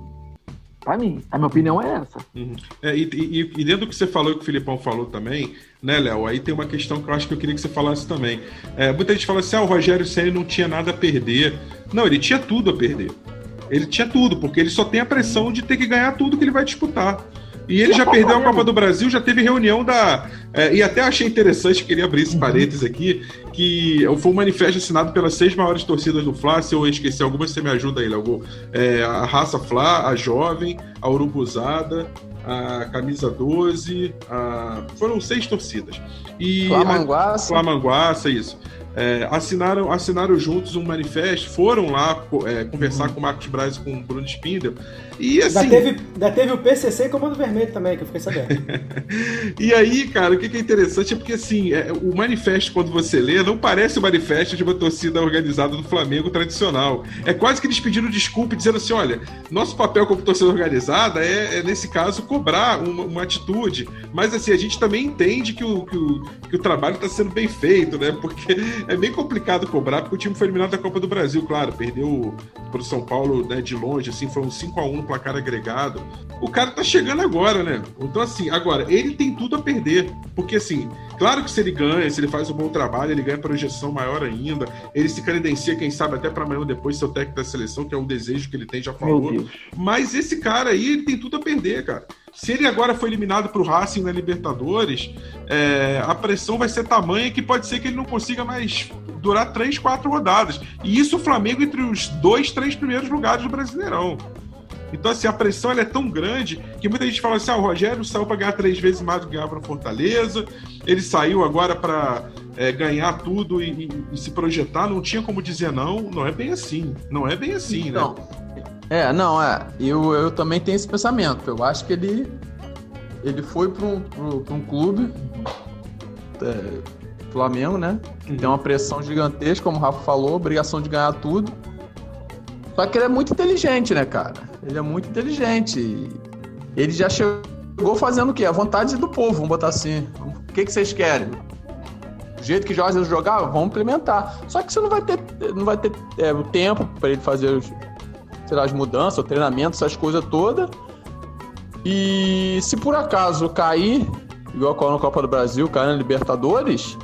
Pra mim, a minha opinião é essa. Uhum. É, e, e, e, dentro do que você falou e que o Filipão falou também, né, Léo? Aí tem uma questão que eu acho que eu queria que você falasse também. É, muita gente fala assim: ah, o Rogério Senna não tinha nada a perder. Não, ele tinha tudo a perder. Ele tinha tudo, porque ele só tem a pressão de ter que ganhar tudo que ele vai disputar. E ele já perdeu a Copa do Brasil, já teve reunião da, É, e até achei interessante, queria abrir esse parênteses aqui, que foi um manifesto assinado pelas seis maiores torcidas do Fla. Se eu esquecer alguma, você me ajuda aí, Léo. É, a Raça Fla, a Jovem, a Urubuzada, a Camisa 12, a... foram seis torcidas. E Flamanguaça. A... Flamanguaça, isso. É, assinaram, assinaram juntos um manifesto, foram lá é, conversar uhum. com o Marcos Braz e com o Bruno Spindel. E assim. Ainda teve, ainda teve o PCC e Comando Vermelho também, que eu fiquei sabendo. [LAUGHS] e aí, cara, o que é interessante é porque, assim, é, o manifesto, quando você lê, não parece o manifesto de uma torcida organizada do Flamengo tradicional. É quase que eles pediram desculpa, dizendo assim: olha, nosso papel como torcida organizada é, é nesse caso, cobrar uma, uma, atitude. Mas, assim, a gente também entende que o, que o, que o trabalho está sendo bem feito, né? Porque é bem complicado cobrar, porque o time foi eliminado da Copa do Brasil, claro, perdeu para o São Paulo né, de longe, assim, foi um 5 a 1 placar agregado. O cara tá chegando agora, né? Então, assim, agora, ele tem tudo a perder. Porque, assim, claro que se ele ganha, se ele faz um bom trabalho, ele ganha projeção maior ainda. Ele se credencia, quem sabe, até para amanhã ou depois ser o técnico da seleção, que é um desejo que ele tem, já falou. Mas esse cara aí, ele tem tudo a perder, cara. Se ele agora foi eliminado para o Racing na Libertadores, é, a pressão vai ser tamanha que pode ser que ele não consiga mais durar três, quatro rodadas. E isso o Flamengo entre os dois, três primeiros lugares do Brasileirão. Então, assim, a pressão é tão grande que muita gente fala assim: ah, o Rogério saiu para ganhar três vezes mais do que ganhava no Fortaleza, ele saiu agora para é, ganhar tudo e, e, e, se projetar. Não tinha como dizer não, não é bem assim. Não é bem assim, então, né? É, não, é. Eu, eu também tenho esse pensamento. Eu acho que ele, ele foi para um, um clube, é, Flamengo, né? Que uhum. tem uma pressão gigantesca, como o Rafa falou, obrigação de ganhar tudo. Só que ele é muito inteligente, né, cara? Ele é muito inteligente. Ele já chegou fazendo o quê? A vontade do povo, vamos botar assim. O que, que vocês querem? Do jeito que Jorge jogava, vamos implementar. Só que você não vai ter, não vai ter é, o tempo para ele fazer os, sei lá, as mudanças, o treinamento, essas coisas todas. E se por acaso cair, igual a Copa do Brasil, cair na Libertadores,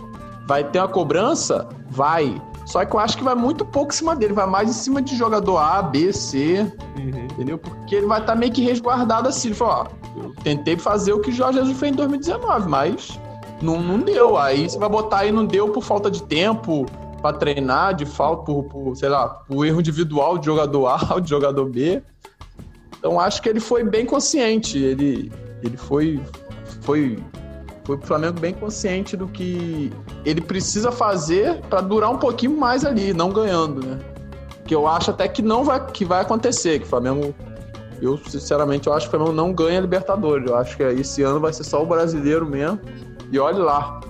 vai ter uma cobrança? Vai. Só que eu acho que vai muito pouco em cima dele, vai mais em cima de jogador A, B, C, uhum. entendeu? Porque ele vai estar tá meio que resguardado assim. Ele falou, ó, eu tentei fazer o que o Jorge Jesus fez em 2019, mas não, não deu. Aí você vai botar aí, não deu por falta de tempo para treinar, de falta, por, por, sei lá, por erro individual de jogador A ou [LAUGHS] de jogador B. Então acho que ele foi bem consciente, ele, ele foi, foi foi pro Flamengo bem consciente do que ele precisa fazer para durar um pouquinho mais ali, não ganhando, né? Que eu acho até que não vai, que vai acontecer, que o Flamengo. Eu, sinceramente, eu acho que o Flamengo não ganha Libertadores. Eu acho que esse ano vai ser só o brasileiro mesmo. E olhe lá.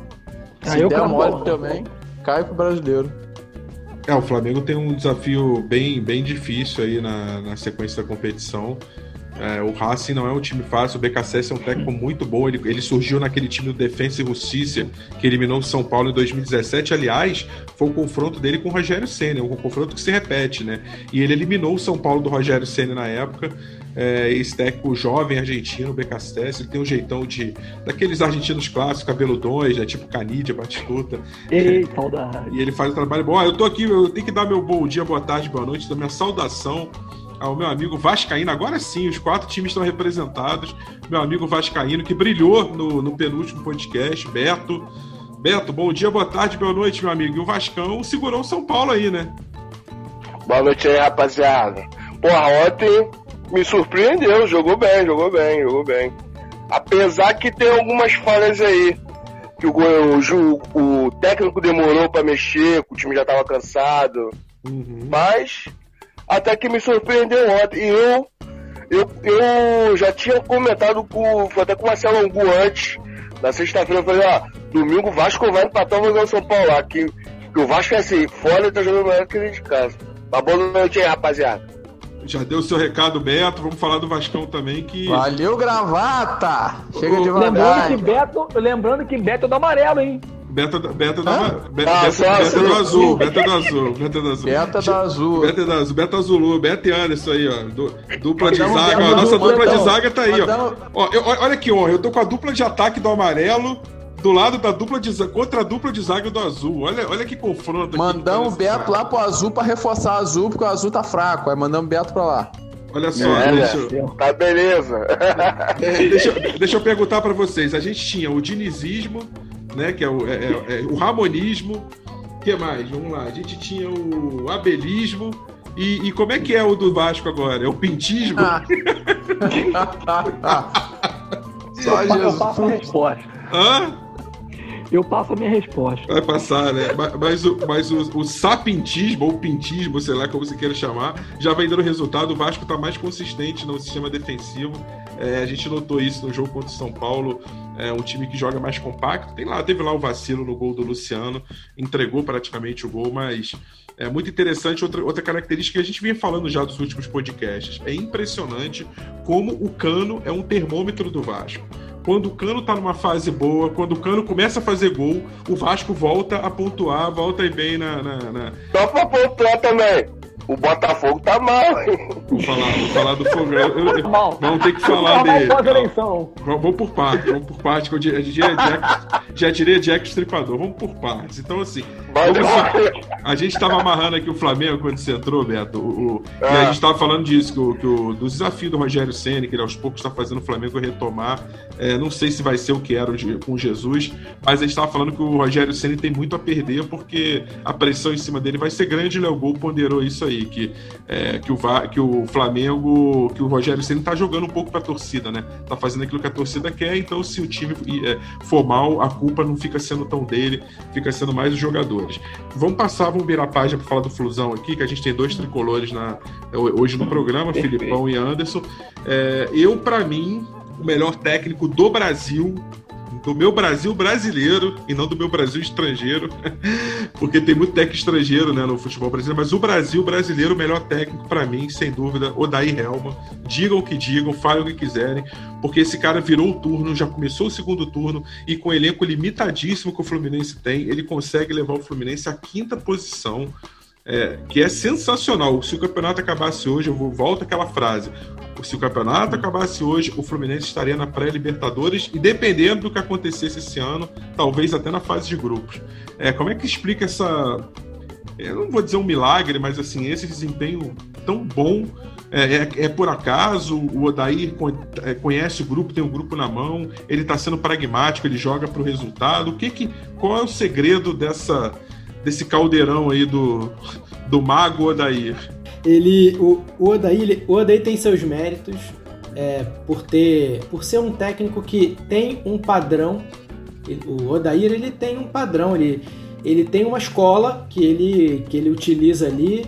Se ah, der mole também, cai pro brasileiro. É, o Flamengo tem um desafio bem, bem difícil aí na, na sequência da competição. É, o Racing não é um time fácil, o BKSS é um técnico muito bom, ele, ele surgiu naquele time do Defensa e Justiça, que eliminou o São Paulo em 2017. Aliás, foi o confronto dele com o Rogério Senna, um confronto que se repete, né? E ele eliminou o São Paulo do Rogério Senna na época. É, esse técnico jovem argentino, o BKSS, ele tem um jeitão de. daqueles argentinos clássicos, cabeludões, né? Tipo Canidia, Batistuta. Ei, [LAUGHS] saudade. E ele faz um trabalho bom. eu tô aqui, eu tenho que dar meu bom dia, boa tarde, boa noite, da minha saudação ao meu amigo Vascaíno. Agora sim, os quatro times estão representados. Meu amigo Vascaíno, que brilhou no, no penúltimo podcast, Beto. Beto, bom dia, boa tarde, boa noite, meu amigo. E o Vascão segurou o São Paulo aí, né? Boa noite aí, rapaziada. Porra, ontem me surpreendeu, jogou bem, jogou bem, jogou bem. Apesar que tem algumas falhas aí. Que o, o, o técnico demorou para mexer, o time já tava cansado. Uhum. Mas até que me surpreendeu ontem. E eu, eu, eu já tinha comentado com, até com o Marcelo Angu antes, na sexta-feira, eu falei, ó, domingo o Vasco vai empatar o São Paulo lá, que, que o Vasco é assim, fora tá jogando melhor que ele de casa. Mas boa noite aí, rapaziada. Já deu o seu recado, Beto. Vamos falar do Vascão também. Que... Valeu, gravata! Chega de Lembrando que Beto, lembrando que Beto é do amarelo, hein? Beta, beta, da, beta, ah, beta, beta do azul, beta do azul, beta do azul. Beta do azul. Beta do azul, beta azulu, beta e Anderson aí, ó. Du, dupla de zaga. Ó, nossa dupla de zaga tá aí, ó. ó eu, olha que honra, eu tô com a dupla de ataque do amarelo do lado da dupla de contra a dupla de zaga do azul. Olha, olha que confronto. Mandamos o Beto lá pro azul pra reforçar o azul, porque o azul tá fraco. Aí mandamos o Beto pra lá. Olha só, É, deixa, eu- Tá beleza. é, [LAUGHS] deixa, eu- deixa eu perguntar pra vocês. A gente tinha o dinizismo, né? Que é o, é- é- é o ramonismo. O que mais? Vamos lá. A gente tinha o abelismo. E, e como é que é o do Vasco agora? É o pintismo? Ah. [LAUGHS] Só Eu passo a resposta. Hã? Eu passo a minha resposta. Vai passar, né? Ma- Mas, o, mas o, o sapintismo, ou pintismo, sei lá como você queira chamar, já vem dando resultado. O Vasco está mais consistente no sistema defensivo. É, a gente notou isso no jogo contra o São Paulo. É um time que joga mais compacto. Tem lá, teve lá o vacilo no gol do Luciano, entregou praticamente o gol, mas é muito interessante. Outra, outra característica que a gente vinha falando já dos últimos podcasts. É impressionante como o Cano é um termômetro do Vasco. Quando o Cano tá numa fase boa, quando o Cano começa a fazer gol, o Vasco volta a pontuar, volta aí bem na. na- na- Só pra pontuar também. O Botafogo tá mal, hein? Vou falar, vou falar do Fogão. Eu- eu- Mal. Vamos ter que falar dele. Vamos vamos por partes, vamos por partes, que eu di- já, Jack, já tirei Jack Estripador, vamos por partes. Então, assim. A gente estava amarrando aqui o Flamengo quando você entrou, Beto, o, o- e Ah. a gente estava falando disso, que, o, que o- do desafio do Rogério Senna, que ele aos poucos está fazendo o Flamengo retomar. É, não sei se vai ser o que era o de- com Jesus, mas a gente estava falando que o Rogério Senna tem muito a perder, porque a pressão em cima dele vai ser grande, e o Léo Gol ponderou isso aí, que, é, que, o, que o Flamengo, que o Rogério Senna está jogando um pouco para a torcida, né? Tá fazendo aquilo que a torcida quer, então se o time é, for mal, a culpa não fica sendo tão dele, fica sendo mais os jogadores. Vamos passar, vamos virar a página para falar do Flusão aqui, que a gente tem dois tricolores na, hoje no programa, Perfeito. Filipão e Anderson. É, eu, para mim, o melhor técnico do Brasil, do meu Brasil brasileiro e não do meu Brasil estrangeiro, [LAUGHS] porque tem muito técnico estrangeiro né, no futebol brasileiro, mas o Brasil brasileiro, o melhor técnico para mim, sem dúvida, Odair Helman. Digam o que digam, falem o que quiserem, porque esse cara virou o turno, já começou o segundo turno e com o elenco limitadíssimo que o Fluminense tem, ele consegue levar o Fluminense à quinta posição. é, que é sensacional. Se o campeonato acabasse hoje, eu vou, volto àquela frase. Se o campeonato acabasse hoje, o Fluminense estaria na pré-Libertadores e dependendo do que acontecesse esse ano, talvez até na fase de grupos. É, como é que explica essa. Eu não vou dizer um milagre, mas assim, esse desempenho tão bom. É, é- é por acaso, o Odair é, conhece o grupo, tem o grupo na mão, ele está sendo pragmático, ele joga para o resultado. O que que, qual é o segredo dessa, desse caldeirão aí do, do mago Odair? Ele, o, o Odaí, ele- o Odaí tem seus méritos é, por ter, por ser um técnico que tem um padrão. O Odair ele tem um padrão, ele, ele tem uma escola que ele, que ele utiliza ali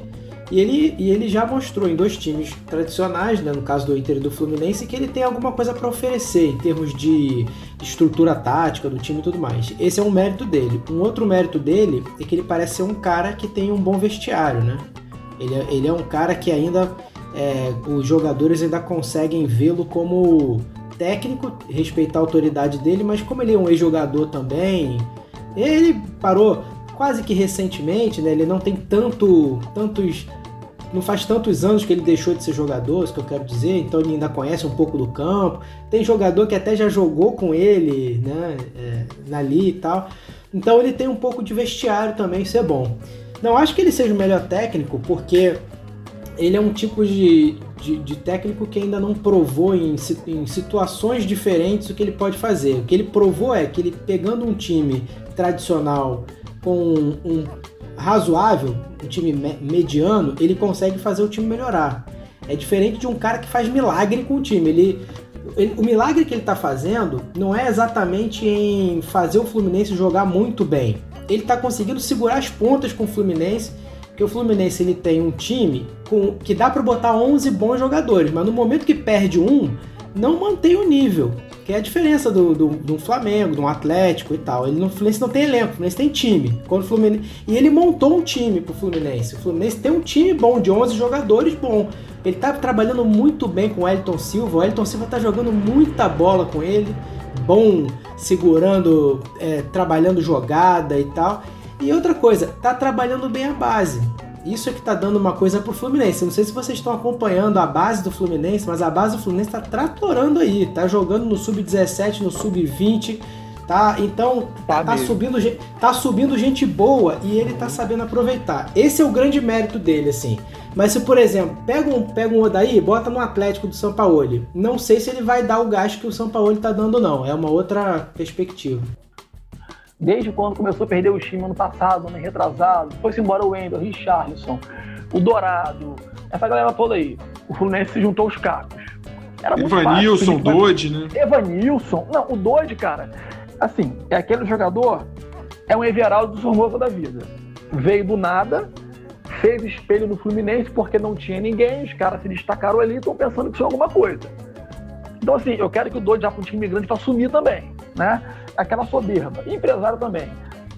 e ele, e ele já mostrou em dois times tradicionais, né, no caso do Inter e do Fluminense, que ele tem alguma coisa para oferecer em termos de estrutura tática do time e tudo mais. Esse é um mérito dele. Um outro mérito dele é que ele parece ser um cara que tem um bom vestiário, né? Ele é, ele é um cara que ainda é, os jogadores ainda conseguem vê-lo como técnico, respeitar a autoridade dele, mas como ele é um ex-jogador também, ele parou quase que recentemente, né? Ele não tem tanto, tantos, não faz tantos anos que ele deixou de ser jogador, isso que eu quero dizer. Então ele ainda conhece um pouco do campo. Tem jogador que até já jogou com ele, né? É, ali e tal. Então ele tem um pouco de vestiário também, isso é bom. Não acho que ele seja o melhor técnico, porque ele é um tipo de, de, de técnico que ainda não provou em, em situações diferentes o que ele pode fazer. O que ele provou é que ele pegando um time tradicional com um, um razoável, um time me- mediano, ele consegue fazer o time melhorar. É diferente de um cara que faz milagre com o time. Ele, ele- o milagre que ele está fazendo não é exatamente em fazer o Fluminense jogar muito bem. Ele está conseguindo segurar as pontas com o Fluminense, que o Fluminense ele tem um time com, que dá para botar 11 bons jogadores, mas no momento que perde um, não mantém o nível. Que é a diferença do, do, do Flamengo, do Atlético e tal. Ele no Fluminense não tem elenco, o Fluminense tem time. Quando o Fluminense, e ele montou um time pro Fluminense. O Fluminense tem um time bom, de 11 jogadores bom. Ele tá trabalhando muito bem com o Elton Silva. O Elton Silva tá jogando muita bola com ele. Bom, segurando, é, trabalhando jogada e tal. E outra coisa, tá trabalhando bem a base. Isso é que tá dando uma coisa pro Fluminense. Não sei se vocês estão acompanhando a base do Fluminense, mas a base do Fluminense tá tratorando aí. Tá jogando no sub-17, no sub-20, Tá? Então, tá, tá subindo, tá subindo gente boa e ele tá sabendo aproveitar. Esse é o grande mérito dele, assim. Mas se, por exemplo, pega um, pega um Odaí, bota no Atlético do São Paulo. Não sei se ele vai dar o gás que o São Paulo tá dando, não. É uma outra perspectiva. Desde quando começou a perder o time ano passado, ano retrasado, foi-se embora o Wendel, o Richarlison, o Dourado, essa galera toda aí. O Fluminense se juntou aos cacos. Era muito Evanilson, Dodge, né? Evanilson. Não, o Dodge, cara, assim, é aquele jogador, é um Everaldo do Formosa da vida. Veio do nada, fez espelho no Fluminense porque não tinha ninguém, os caras se destacaram ali e estão pensando que isso é alguma coisa. Então, assim, eu quero que o Dodge já para um time grande para assumir também, né? Aquela soberba. E empresário também.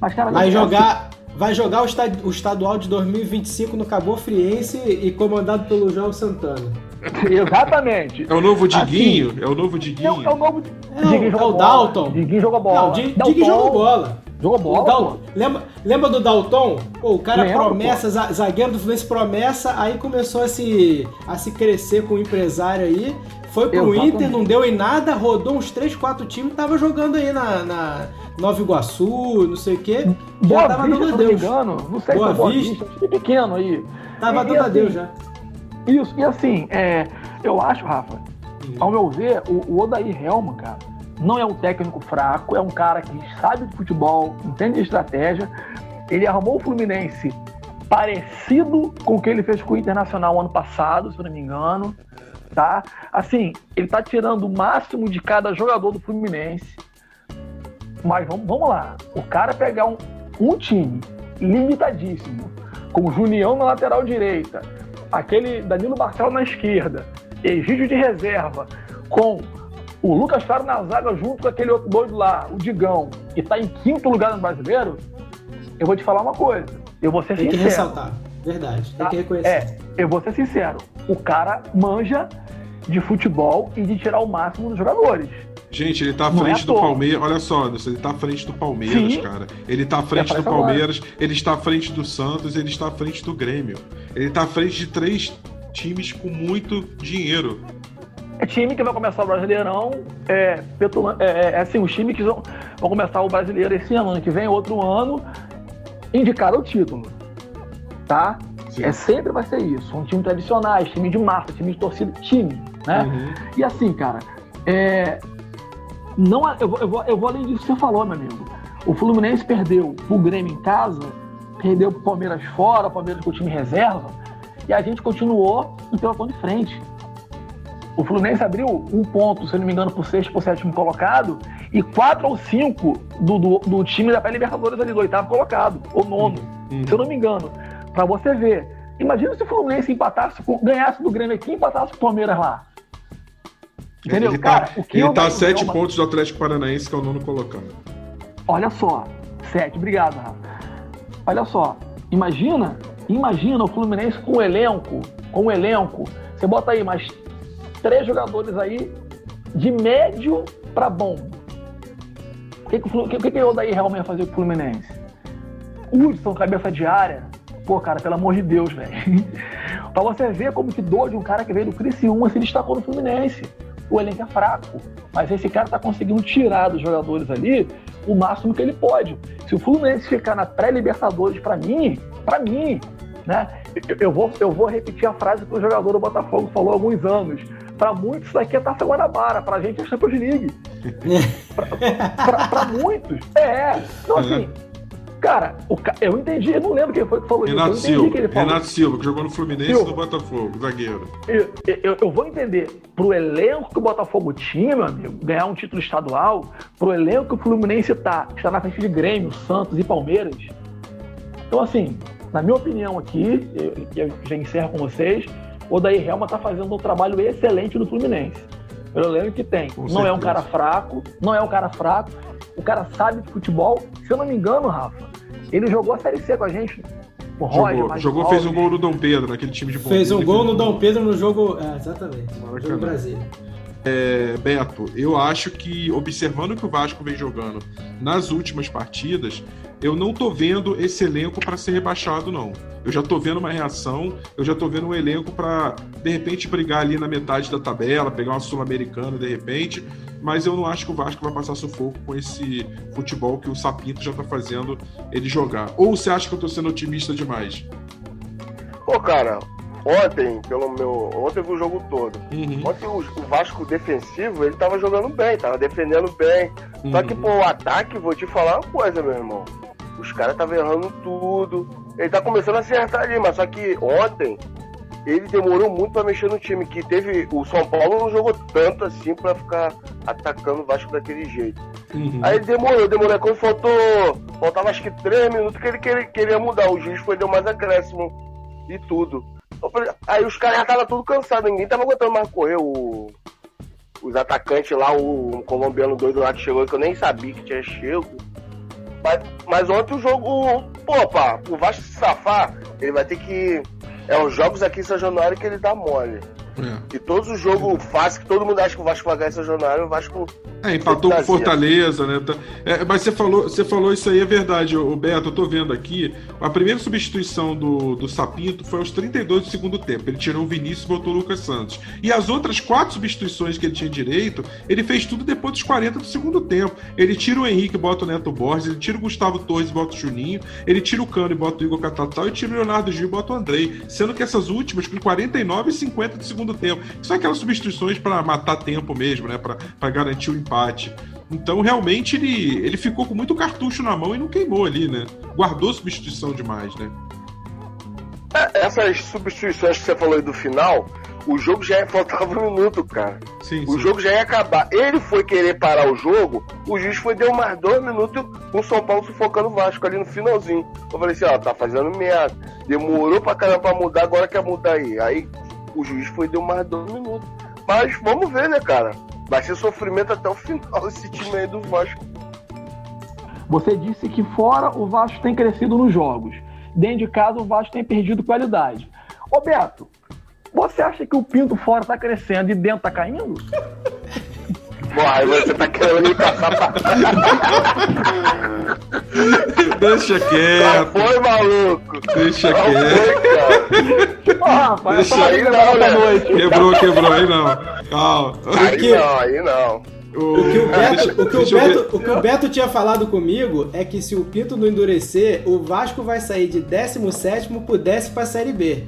Mas, cara, Vai jogar, vai jogar o, esta- o estadual de 2025 no Cabo Friense e comandado pelo João Santana. [LAUGHS] Exatamente. É o novo Diguinho? É o novo Diguinho? É, o novo. É, o- é o Dalton. Diguinho jogou bola. Não, Di- Dalton jogou bola. Jogou bola. Dal- lembra, lembra do Dalton? Pô, o cara Lembro, promessa, za- zagueiro do Fluminense promessa, aí começou a se, a se crescer com o empresário aí. Foi pro Exatamente. Inter, não deu em nada, rodou uns 3, 4 times, tava jogando aí na, na Nova Iguaçu, não sei o quê. Já Boa tava Vista, dando não adeus. engano. Não sei Boa se é Boa Vista. Vista, pequeno aí. Tava E- e dando assim, adeus já. Isso, e assim, é, eu acho, Rafa, ao meu ver, o, o Odair Helman, cara, não é um técnico fraco, é um cara que sabe de futebol, entende de estratégia. Ele arrumou o Fluminense parecido com o que ele fez com o Internacional ano passado, se eu não me engano. Tá? Assim, ele tá tirando o máximo de cada jogador do Fluminense. Mas vamos, vamos lá. O cara pegar um, um time limitadíssimo, com o Junião na lateral direita, aquele Danilo Marcelo na esquerda, Egídio de reserva, com o Lucas Claro na zaga junto com aquele outro doido lá, o Digão, e tá em quinto lugar no brasileiro, eu vou te falar uma coisa. Eu vou ser Tem que sincero. ressaltar. Verdade, tem Tá? que reconhecer. É, eu vou ser sincero. O cara manja de futebol e de tirar o máximo dos jogadores. Gente, ele tá à é frente à do. Palmeiras. Olha só, Anderson, ele tá à frente do Palmeiras, Sim. cara. Ele tá à frente É, do parece agora. Palmeiras, ele está à frente do Santos, ele está à frente do Grêmio. Ele tá à frente de três times com muito dinheiro. É time que vai começar o Brasileirão, é, é, é, é assim, os times que vão, vão começar o Brasileiro esse ano, ano que vem, outro ano, indicaram o título. Tá? Sim. É, sempre vai ser isso. São times tradicionais, time de massa, time de torcida, time. Né? Uhum. E assim, cara, é, não, há- eu, vou, eu, vou, eu vou além disso que você falou, meu amigo. O Fluminense perdeu pro Grêmio em casa, perdeu pro Palmeiras fora, o Palmeiras com o time reserva, e a gente continuou no pelotão de frente. O Fluminense abriu um ponto, se eu não me engano, pro sexto, pro sétimo colocado, e quatro ou cinco do, do, do time da pré-Libertadores ali, do oitavo colocado, ou nono, Uhum. se eu não me engano. Pra você ver. Imagina se o Fluminense empatasse, ganhasse do Grêmio aqui e empatasse com o Palmeiras lá. Entendeu? Ele Cara, tá, o que ele eu tá a sete é uma- pontos do Atlético Paranaense, que é o nono colocado. Olha só, sete, obrigado, Rafa. Olha só, imagina, imagina o Fluminense com o elenco, com o elenco. Você bota aí mais três jogadores aí de médio pra bom. O que, que, o que, que o Odair realmente ia fazer com o Fluminense? Hudson, cabeça de área. Pô, cara, pelo amor de Deus, velho. [LAUGHS] pra você ver como que dor de um cara que veio do Criciúma se destacou no Fluminense. O elenco é fraco, mas esse cara tá conseguindo tirar dos jogadores ali o máximo que ele pode. Se o Fluminense ficar na pré-Libertadores, pra mim, pra mim, né? Eu, vou, eu vou repetir a frase que o jogador do Botafogo falou há alguns anos. Pra muitos, isso aqui é Taça Guanabara, pra gente é Champions League. [LAUGHS] pra muitos, é. Então, assim, cara, ca- eu entendi, eu não lembro quem foi que falou Renato isso. Eu que ele Silva. falou. Renato Silva, que jogou no Fluminense e Silva. no Botafogo, zagueiro. Eu, eu- eu vou entender, pro elenco que o Botafogo tinha, meu amigo, ganhar um título estadual, pro elenco que o Fluminense tá, está na frente de Grêmio, Santos e Palmeiras. Então, assim, na minha opinião aqui, eu, eu já encerro com vocês, o Odair Helma tá fazendo um trabalho excelente no Fluminense. Pelo elenco que tem. Com não é um certeza. cara fraco, não é um cara fraco, o cara sabe de futebol. Se eu não me engano, Rafa, ele jogou a Série C com a gente. O Roger, Jogou, jogou fez um gol no Dom Pedro, naquele time de Fez um gol ele no Dom Pedro no jogo. É, exatamente. No Maracanã. jogo do Brasil. É, Beto, eu acho que, observando o que o Vasco vem jogando nas últimas partidas, eu não tô vendo esse elenco para ser rebaixado, não. Eu já tô vendo uma reação, eu já tô vendo um elenco para de repente brigar ali na metade da tabela, pegar uma Sul-Americana de repente. Mas eu não acho que o Vasco vai passar sufoco com esse futebol que o Sapinto já tá fazendo ele jogar. Ou você acha que eu tô sendo otimista demais? Pô, cara, ontem, pelo meu. Ontem eu vi o jogo todo. Uhum. Ontem o, o Vasco defensivo, ele tava jogando bem, tava defendendo bem. Só que, Uhum. pô, o ataque, vou te falar uma coisa, meu irmão. Os caras estavam errando tudo. Ele tá começando a acertar ali, mas só que ontem ele demorou muito pra mexer no time. Que teve. O São Paulo não jogou tanto assim pra ficar atacando o Vasco daquele jeito. Uhum. Aí demorou, demorou. Quando faltou. Faltava acho que três minutos que ele queria, queria mudar. O juiz foi, deu mais acréscimo e tudo. Falei- Aí os caras já estavam tudo cansados, ninguém tava aguentando mais correr. O, os atacantes lá, o colombiano doido lá que chegou, que eu nem sabia que tinha chego. Mas, mas ontem o jogo. Pô, pá, o Vasco se safar, ele vai ter que. É os jogos aqui em São Januário que ele dá mole. É. E todos os jogos fáceis que todo mundo acha que o Vasco vai ganhar São Januário, o Vasco. É, empatou com. Fortaleza, né? Tá- é, mas você falou, você falou isso aí, é verdade, o Beto. Eu tô vendo aqui. A primeira substituição do, do Sapinto foi aos 32 do segundo tempo. Ele tirou o Vinícius e botou o Lucas Santos. E as outras quatro substituições que ele tinha direito, ele fez tudo depois dos 40 do segundo tempo. Ele tira o Henrique e bota o Neto Borges, ele tira o Gustavo Torres e bota o Juninho, ele tira o Cano e bota o Igor Catatal e tira o Leonardo Gil e bota o Andrei. Sendo que essas últimas com 49 e 50 do segundo tempo. São aquelas substituições para matar tempo mesmo, né? Para garantir o empate. Então, realmente, ele, ele ficou com muito cartucho na mão e não queimou ali, né? Guardou substituição demais, né? É, Essas substituições que você falou aí do final, o jogo já faltava um minuto, cara. Sim, O sim. jogo já ia acabar. Ele foi querer parar o jogo, o juiz foi deu mais dois minutos com o São Paulo sufocando o Vasco ali no finalzinho. Eu falei assim, ó, tá fazendo merda. Demorou pra caramba pra mudar, agora quer mudar aí. Aí o juiz foi deu mais dois minutos. Mas vamos ver, né, cara? Vai ser sofrimento até o final esse time aí do Vasco. Você disse que fora o Vasco tem crescido nos jogos. Dentro de casa o Vasco tem perdido qualidade. Ô Beto, você acha que o Pinto fora tá crescendo e dentro tá caindo? Bom, aí você tá querendo me passar pra Deixa Já quieto, foi, maluco! deixa Já quieto. foi, cara! Ah, rapaz, Deixa aí não, né? da noite. Quebrou, quebrou, aí não. Calma. Aí que- não, aí não. O que o Beto, o que o ver. Beto, o que o Beto tinha falado comigo é que se o Pinto não endurecer, o Vasco vai sair de 17 pro décimo pra Série B.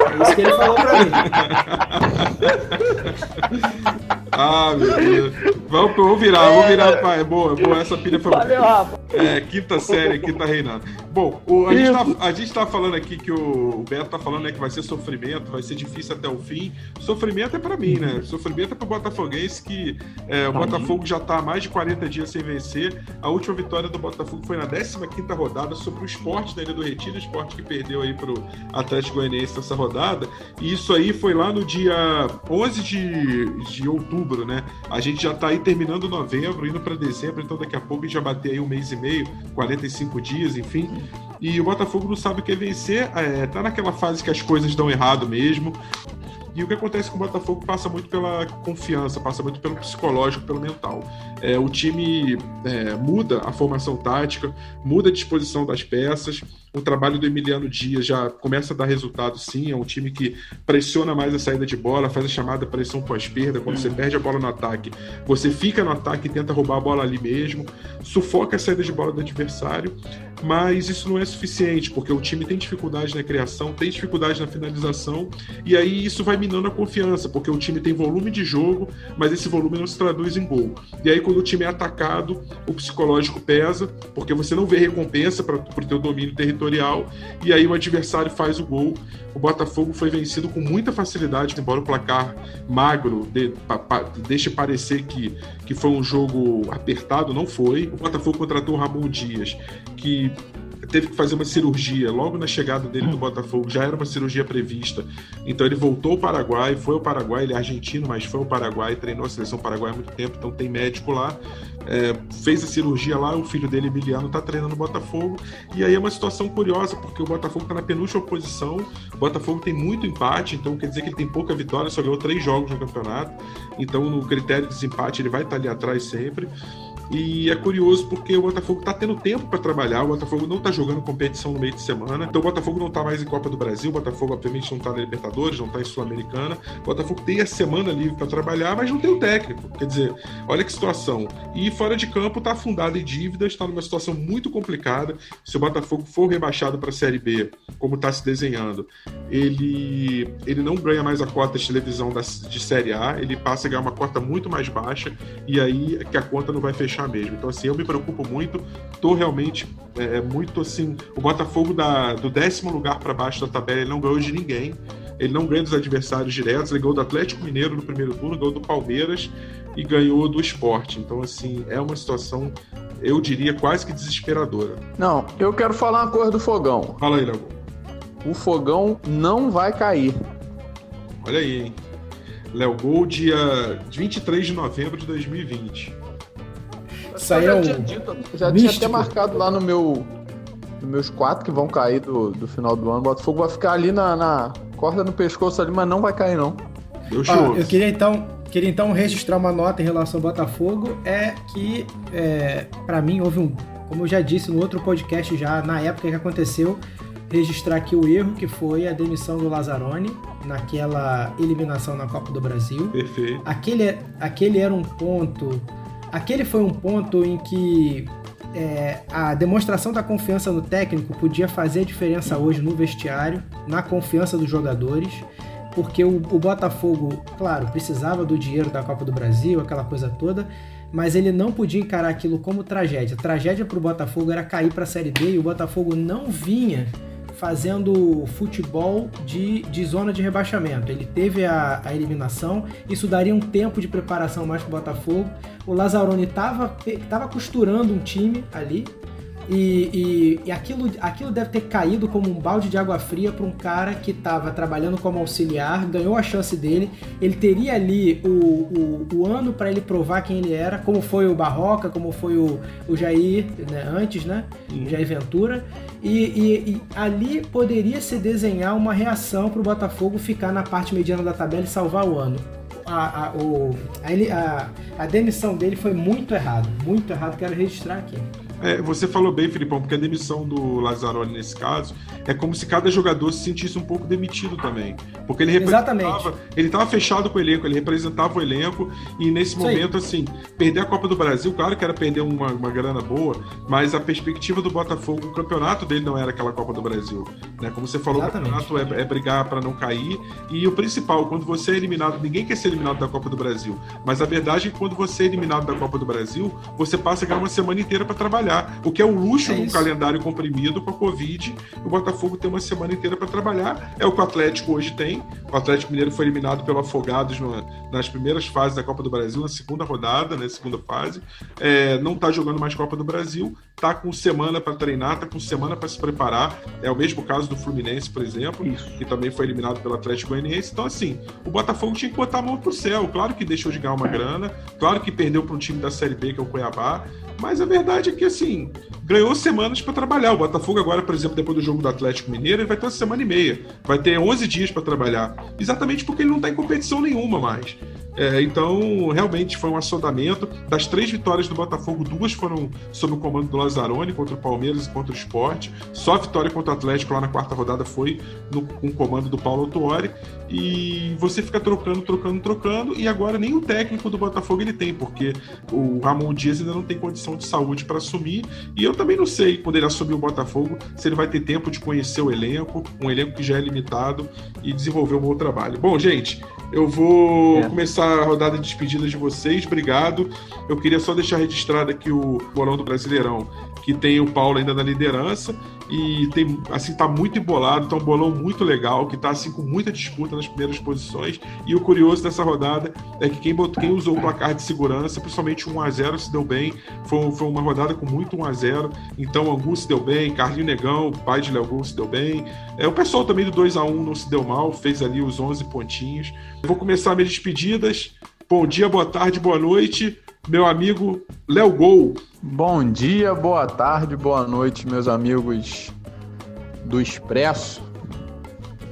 É isso que ele falou pra mim. [LAUGHS] Ah, meu Deus. Vamos, vamos virar, vamos virar, pai. Boa, boa, essa pilha foi Valeu, Rafa. É, quinta série, quinta reinando. Bom, o- a, gente tá, a gente tá falando aqui que o, o Beto tá falando né, que vai ser sofrimento, vai ser difícil até o fim. Sofrimento é pra mim, né? Sofrimento é pro Botafoguense que é, o Botafogo já tá há mais de 40 dias sem vencer. A última vitória do Botafogo foi na 15ª rodada sobre o esporte da Ilha do Retiro, o esporte que perdeu aí pro Atlético Goianiense nessa rodada. E isso aí foi lá no dia 11 de, de outubro, né? A gente já tá aí terminando novembro, indo para dezembro, então daqui a pouco a gente já bater aí um mês e meio, 45 dias, enfim. E o Botafogo não sabe o que é vencer, é, tá naquela fase que as coisas dão errado mesmo. E o que acontece com o Botafogo passa muito pela confiança, passa muito pelo psicológico, pelo mental. É, o time é, muda a formação tática, muda a disposição das peças. O trabalho do Emiliano Dias já começa a dar resultado, sim. É um time que pressiona mais a saída de bola, faz a chamada pressão pós-perda. Quando você perde a bola no ataque, você fica no ataque e tenta roubar a bola ali mesmo, sufoca a saída de bola do adversário. Mas isso não é suficiente, porque o time tem dificuldade na criação, tem dificuldade na finalização, e aí isso vai minando a confiança, porque o time tem volume de jogo, mas esse volume não se traduz em gol. E aí, quando o time é atacado, o psicológico pesa, porque você não vê recompensa para o teu domínio territorial, e aí o adversário faz o gol. O Botafogo foi vencido com muita facilidade, embora o placar magro de, pa, pa, deixe parecer que, que foi um jogo apertado, não foi. O Botafogo contratou o Ramon Dias, que teve que fazer uma cirurgia logo na chegada dele do Botafogo, já era uma cirurgia prevista. Então ele voltou ao Paraguai, foi ao Paraguai, ele é argentino, mas foi ao Paraguai, treinou a seleção paraguaia há muito tempo, então tem médico lá. É, fez a cirurgia lá, o filho dele, Emiliano, está treinando no Botafogo. E aí é uma situação curiosa, porque o Botafogo está na penúltima posição, o Botafogo tem muito empate, então quer dizer que ele tem pouca vitória, só ganhou três jogos no campeonato. Então, no critério de desempate, ele vai estar ali atrás sempre. E é curioso porque o Botafogo está tendo tempo para trabalhar, o Botafogo não está jogando competição no meio de semana, então o Botafogo não está mais em Copa do Brasil, o Botafogo obviamente não está na Libertadores, não está em Sul-Americana. O Botafogo tem a semana livre para trabalhar, mas não tem o técnico. Quer dizer, olha que situação. E fora de campo está afundado em dívidas, está numa situação muito complicada. Se o Botafogo for rebaixado para a Série B, como está se desenhando, ele, ele não ganha mais a cota de televisão da, de Série A, ele passa a ganhar uma cota muito mais baixa e aí que a conta não vai fechar mesmo. Então, assim, eu me preocupo muito, tô realmente é, é muito assim. O Botafogo da, do décimo lugar para baixo da tabela ele não ganhou de ninguém. Ele não ganha dos adversários diretos, ele ganhou do Atlético Mineiro no primeiro turno, ganhou do Palmeiras e ganhou do esporte. Então, assim, é uma situação, eu diria, quase que desesperadora. Não, eu quero falar uma coisa do fogão. Fala aí, Léo. O fogão não vai cair. Olha aí, hein? Léo Gol, dia 23 de novembro de 2020. Isso aí é um já tinha, dito, já tinha até marcado lá no meu. Nos meus quatro que vão cair do, do final do ano. O Botafogo vai ficar ali na, na corda no pescoço ali, mas não vai cair, não. Ó, eu queria então, queria então registrar uma nota em relação ao Botafogo, é que é, para mim houve um, como eu já disse no outro podcast já na época que aconteceu, registrar aqui o erro que foi a demissão do Lazzaroni naquela eliminação na Copa do Brasil. Perfeito. Aquele, aquele era um ponto, aquele foi um ponto em que é, a demonstração da confiança no técnico podia fazer diferença hoje no vestiário, na confiança dos jogadores, porque o, o Botafogo, claro, precisava do dinheiro da Copa do Brasil, aquela coisa toda, mas ele não podia encarar aquilo como tragédia. Tragédia para o Botafogo era cair para a Série B e o Botafogo não vinha fazendo futebol de, de zona de rebaixamento. Ele teve a, a eliminação, isso daria um tempo de preparação mais para o Botafogo. O Lazzaroni estava tava costurando um time ali, e, e, e, aquilo, aquilo deve ter caído como um balde de água fria para um cara que estava trabalhando como auxiliar, ganhou a chance dele. Ele teria ali o, o, o ano para ele provar quem ele era, como foi o Barroca, como foi o, o Jair né, antes, né? O Jair Ventura. E, e, ali poderia se desenhar uma reação para o Botafogo ficar na parte mediana da tabela e salvar o ano. A, a, o, a, a demissão dele foi muito errado, muito errado, quero registrar aqui. É, você falou bem, Filipão, porque a demissão do Lazzaroni nesse caso é como se cada jogador se sentisse um pouco demitido também. Porque ele representava. Exatamente. Ele estava fechado com o elenco, ele representava o elenco, e nesse Isso aí. momento, assim, perder a Copa do Brasil, claro que era perder uma, uma grana boa, mas a perspectiva do Botafogo, o campeonato dele não era aquela Copa do Brasil. Né? Como você falou, Exatamente. o campeonato é, é brigar para não cair. E o principal, quando você é eliminado, ninguém quer ser eliminado da Copa do Brasil. Mas a verdade é que quando você é eliminado da Copa do Brasil, você passa a ganhar uma semana inteira para trabalhar. O que é um luxo É num isso. calendário comprimido com a Covid. O Botafogo tem uma semana inteira para trabalhar. É o que o Atlético hoje tem. O Atlético Mineiro foi eliminado pelo Afogados no- nas primeiras fases da Copa do Brasil, na segunda rodada, né, segunda fase. É, não está jogando mais Copa do Brasil. Tá com semana para treinar, tá com semana para se preparar. É o mesmo caso do Fluminense, por exemplo Isso. que também foi eliminado pelo Atlético Goianiense. Então, assim, o Botafogo tinha que botar a mão pro céu. Claro que deixou de ganhar uma grana, claro que perdeu para um time da Série B, que é o Cuiabá, mas a verdade é que, assim, ganhou semanas para trabalhar. O Botafogo agora, por exemplo, depois do jogo do Atlético Mineiro, ele vai ter uma semana e meia. Vai ter 11 dias para trabalhar. Exatamente porque ele não está em competição nenhuma mais. É, então, realmente foi um assodamento. Das três vitórias do Botafogo, duas foram sob o comando do Lazzaroni contra o Palmeiras e contra o Sport. Só a vitória contra o Atlético lá na quarta rodada foi no, com o comando do Paulo Autuori. E você fica trocando, trocando, trocando. E agora nem o técnico do Botafogo ele tem, porque o Ramon Dias ainda não tem condição de saúde para assumir. E eu também não sei, quando ele assumir o Botafogo, se ele vai ter tempo de conhecer o elenco, um elenco que já é limitado, e desenvolver um bom trabalho. Bom, gente, eu vou É. começar rodada de despedidas de vocês. Obrigado. Eu queria só deixar registrado aqui o bolão do Brasileirão, que tem o Paulo ainda na liderança e tem assim tá muito embolado, tá um bolão muito legal, que tá assim com muita disputa nas primeiras posições. E o curioso dessa rodada é que quem, botou, quem usou o placar de segurança, principalmente 1 a 0 se deu bem. Foi, foi uma rodada com muito 1 a 0 Então, Angu se deu bem, Carlinho Negão, pai de Léo se deu bem. É, o pessoal também do 2 a 1 não se deu mal, fez ali os 11 pontinhos. Eu vou começar minhas despedidas. Bom dia, boa tarde, boa noite. Meu amigo Léo Gol. Bom dia, boa tarde, boa noite, meus amigos do Expresso.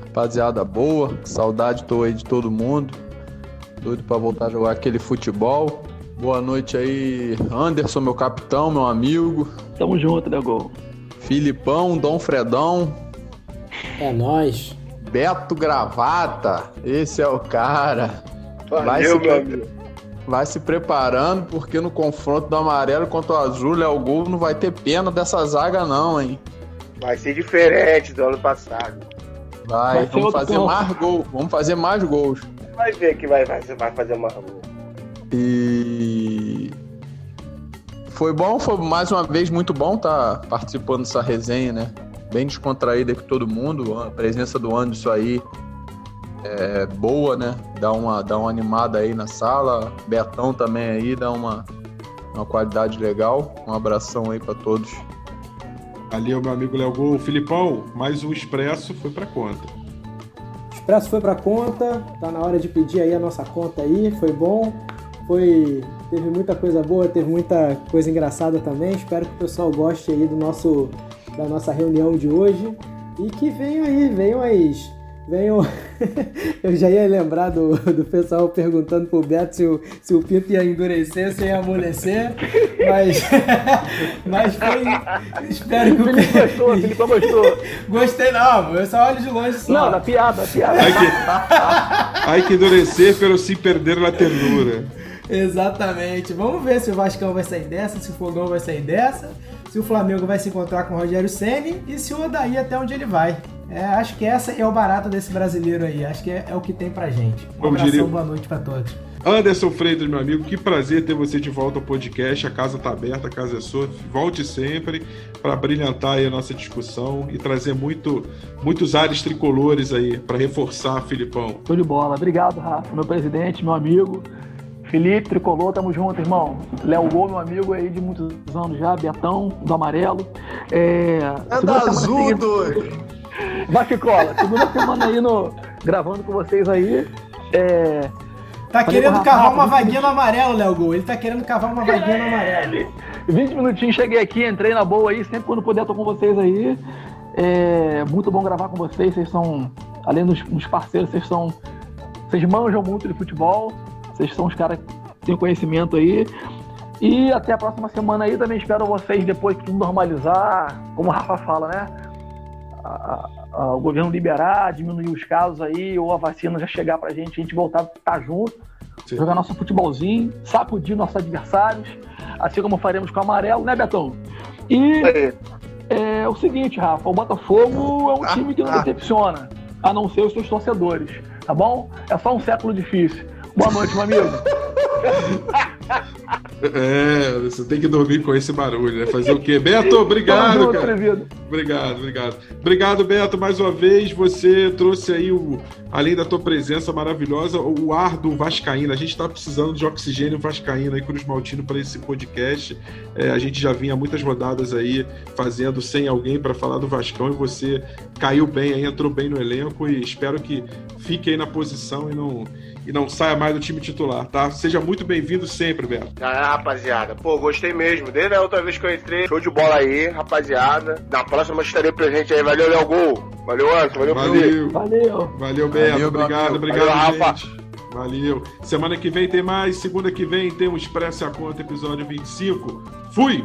Rapaziada boa, saudade tô aí de todo mundo. Doido pra voltar a jogar aquele futebol. Boa noite aí, Anderson, meu capitão, meu amigo. Tamo junto, Nego. Filipão, Dom Fredão. É nóis. Beto Gravata, esse é o cara. Valeu, Vai se, meu amigo. Vai se preparando, porque no confronto do amarelo contra o azul, Léo Gol não vai ter pena dessa zaga, não, hein? Vai ser diferente do ano passado. Vai, Vai vamos fazer campo. mais gols. Vamos fazer mais gols. Vai ver que vai, vai, vai fazer uma. E foi bom, foi mais uma vez muito bom estar participando dessa resenha, né? Bem descontraída com todo mundo. A presença do Anderson aí é boa, né? Dá uma, dá uma animada aí na sala. Betão também aí dá uma, uma qualidade legal. Um abração aí para todos. Valeu, meu amigo Léo Gol. Filipão, mais um expresso foi pra conta. O Expresso foi pra conta, tá na hora de pedir aí a nossa conta aí, foi bom. Foi. Teve muita coisa boa, teve muita coisa engraçada também. Espero que o pessoal goste aí do nosso, da nossa reunião de hoje. E que venham aí, venham as. Venham. [LAUGHS] Eu já ia lembrar do, do pessoal perguntando pro Beto se o, se o pinto ia endurecer, se ia amolecer. Mas. [LAUGHS] Mas foi. Espero que o Felipe gostou, Felipe gostou. [LAUGHS] Gostei não, eu só olho de longe só. Não, da piada, da piada. Ai que, ai que endurecer pelo se perder na ternura. Exatamente. Vamos ver se o Vascão vai sair dessa, se o Fogão vai sair dessa, se o Flamengo vai se encontrar com o Rogério Ceni e se o Odaí até onde ele vai. É, acho que essa é o barato desse brasileiro aí. Acho que é, é o que tem pra gente. Um Como abração, diria- boa noite pra todos. Anderson Freitas, meu amigo, que prazer ter você de volta ao podcast. A casa tá aberta, a casa é sua. Volte sempre para brilhantar aí a nossa discussão e trazer muito, muitos ares tricolores aí para reforçar, Filipão. Show de bola. Obrigado, Rafa, meu presidente, meu amigo. Felipe, Tricolor, tamo junto, irmão. Léo Gol, meu amigo aí de muitos anos já, Betão, do amarelo. É, É semana azul, seguinte- doido. Bate cola. Segunda semana aí no, gravando com vocês aí. É, Tá Falei querendo cavar Rafa, uma vaguinha no amarelo, Léo Gol. Ele tá querendo cavar uma vaguinha no amarelo. 20 minutinhos, cheguei aqui, entrei na boa aí, sempre quando puder tô com vocês aí. É muito bom gravar com vocês, vocês são, além dos, dos parceiros, vocês são, vocês manjam muito de futebol, vocês são os caras que têm conhecimento aí. E até a próxima semana aí, também espero vocês depois que tudo normalizar, como o Rafa fala, né? A- a- o governo liberar, diminuir os casos aí, ou a vacina já chegar pra gente, a gente voltar a estar junto Sim. jogar nosso futebolzinho, sacudir nossos adversários, assim como faremos com o amarelo, né, Betão? E Aí. é o seguinte, Rafa, o Botafogo é um time que não decepciona, a não ser os seus torcedores, tá bom? É só um século difícil. Boa noite, meu amigo. [LAUGHS] É, você tem que dormir com esse barulho, né? Fazer o quê? Beto, obrigado, junto, cara. Obrigado, obrigado. Obrigado, Beto, mais uma vez. Você trouxe aí, o, além da tua presença maravilhosa, o ar do Vascaíno. A gente está precisando de oxigênio Vascaíno aí, Cruz Maltino, para esse podcast. É, a gente já vinha muitas rodadas aí fazendo sem alguém para falar do Vascão e você caiu bem aí, entrou bem no elenco e espero que fique aí na posição e não, e não saia mais do time titular, tá? Seja muito bem-vindo sempre, Beto. Ah, rapaziada, pô, gostei mesmo. Desde a outra vez que eu entrei, show de bola aí, rapaziada. Na próxima eu estarei presente aí. Valeu, Léo Gol. Valeu, Anderson. Valeu. Valeu. Valeu. Valeu, Beto. Valeu, obrigado, obrigado, Valeu, Rafa. gente. Valeu. Semana que vem tem mais. Segunda que vem tem o Expresso e a Conta, episódio 25. Fui!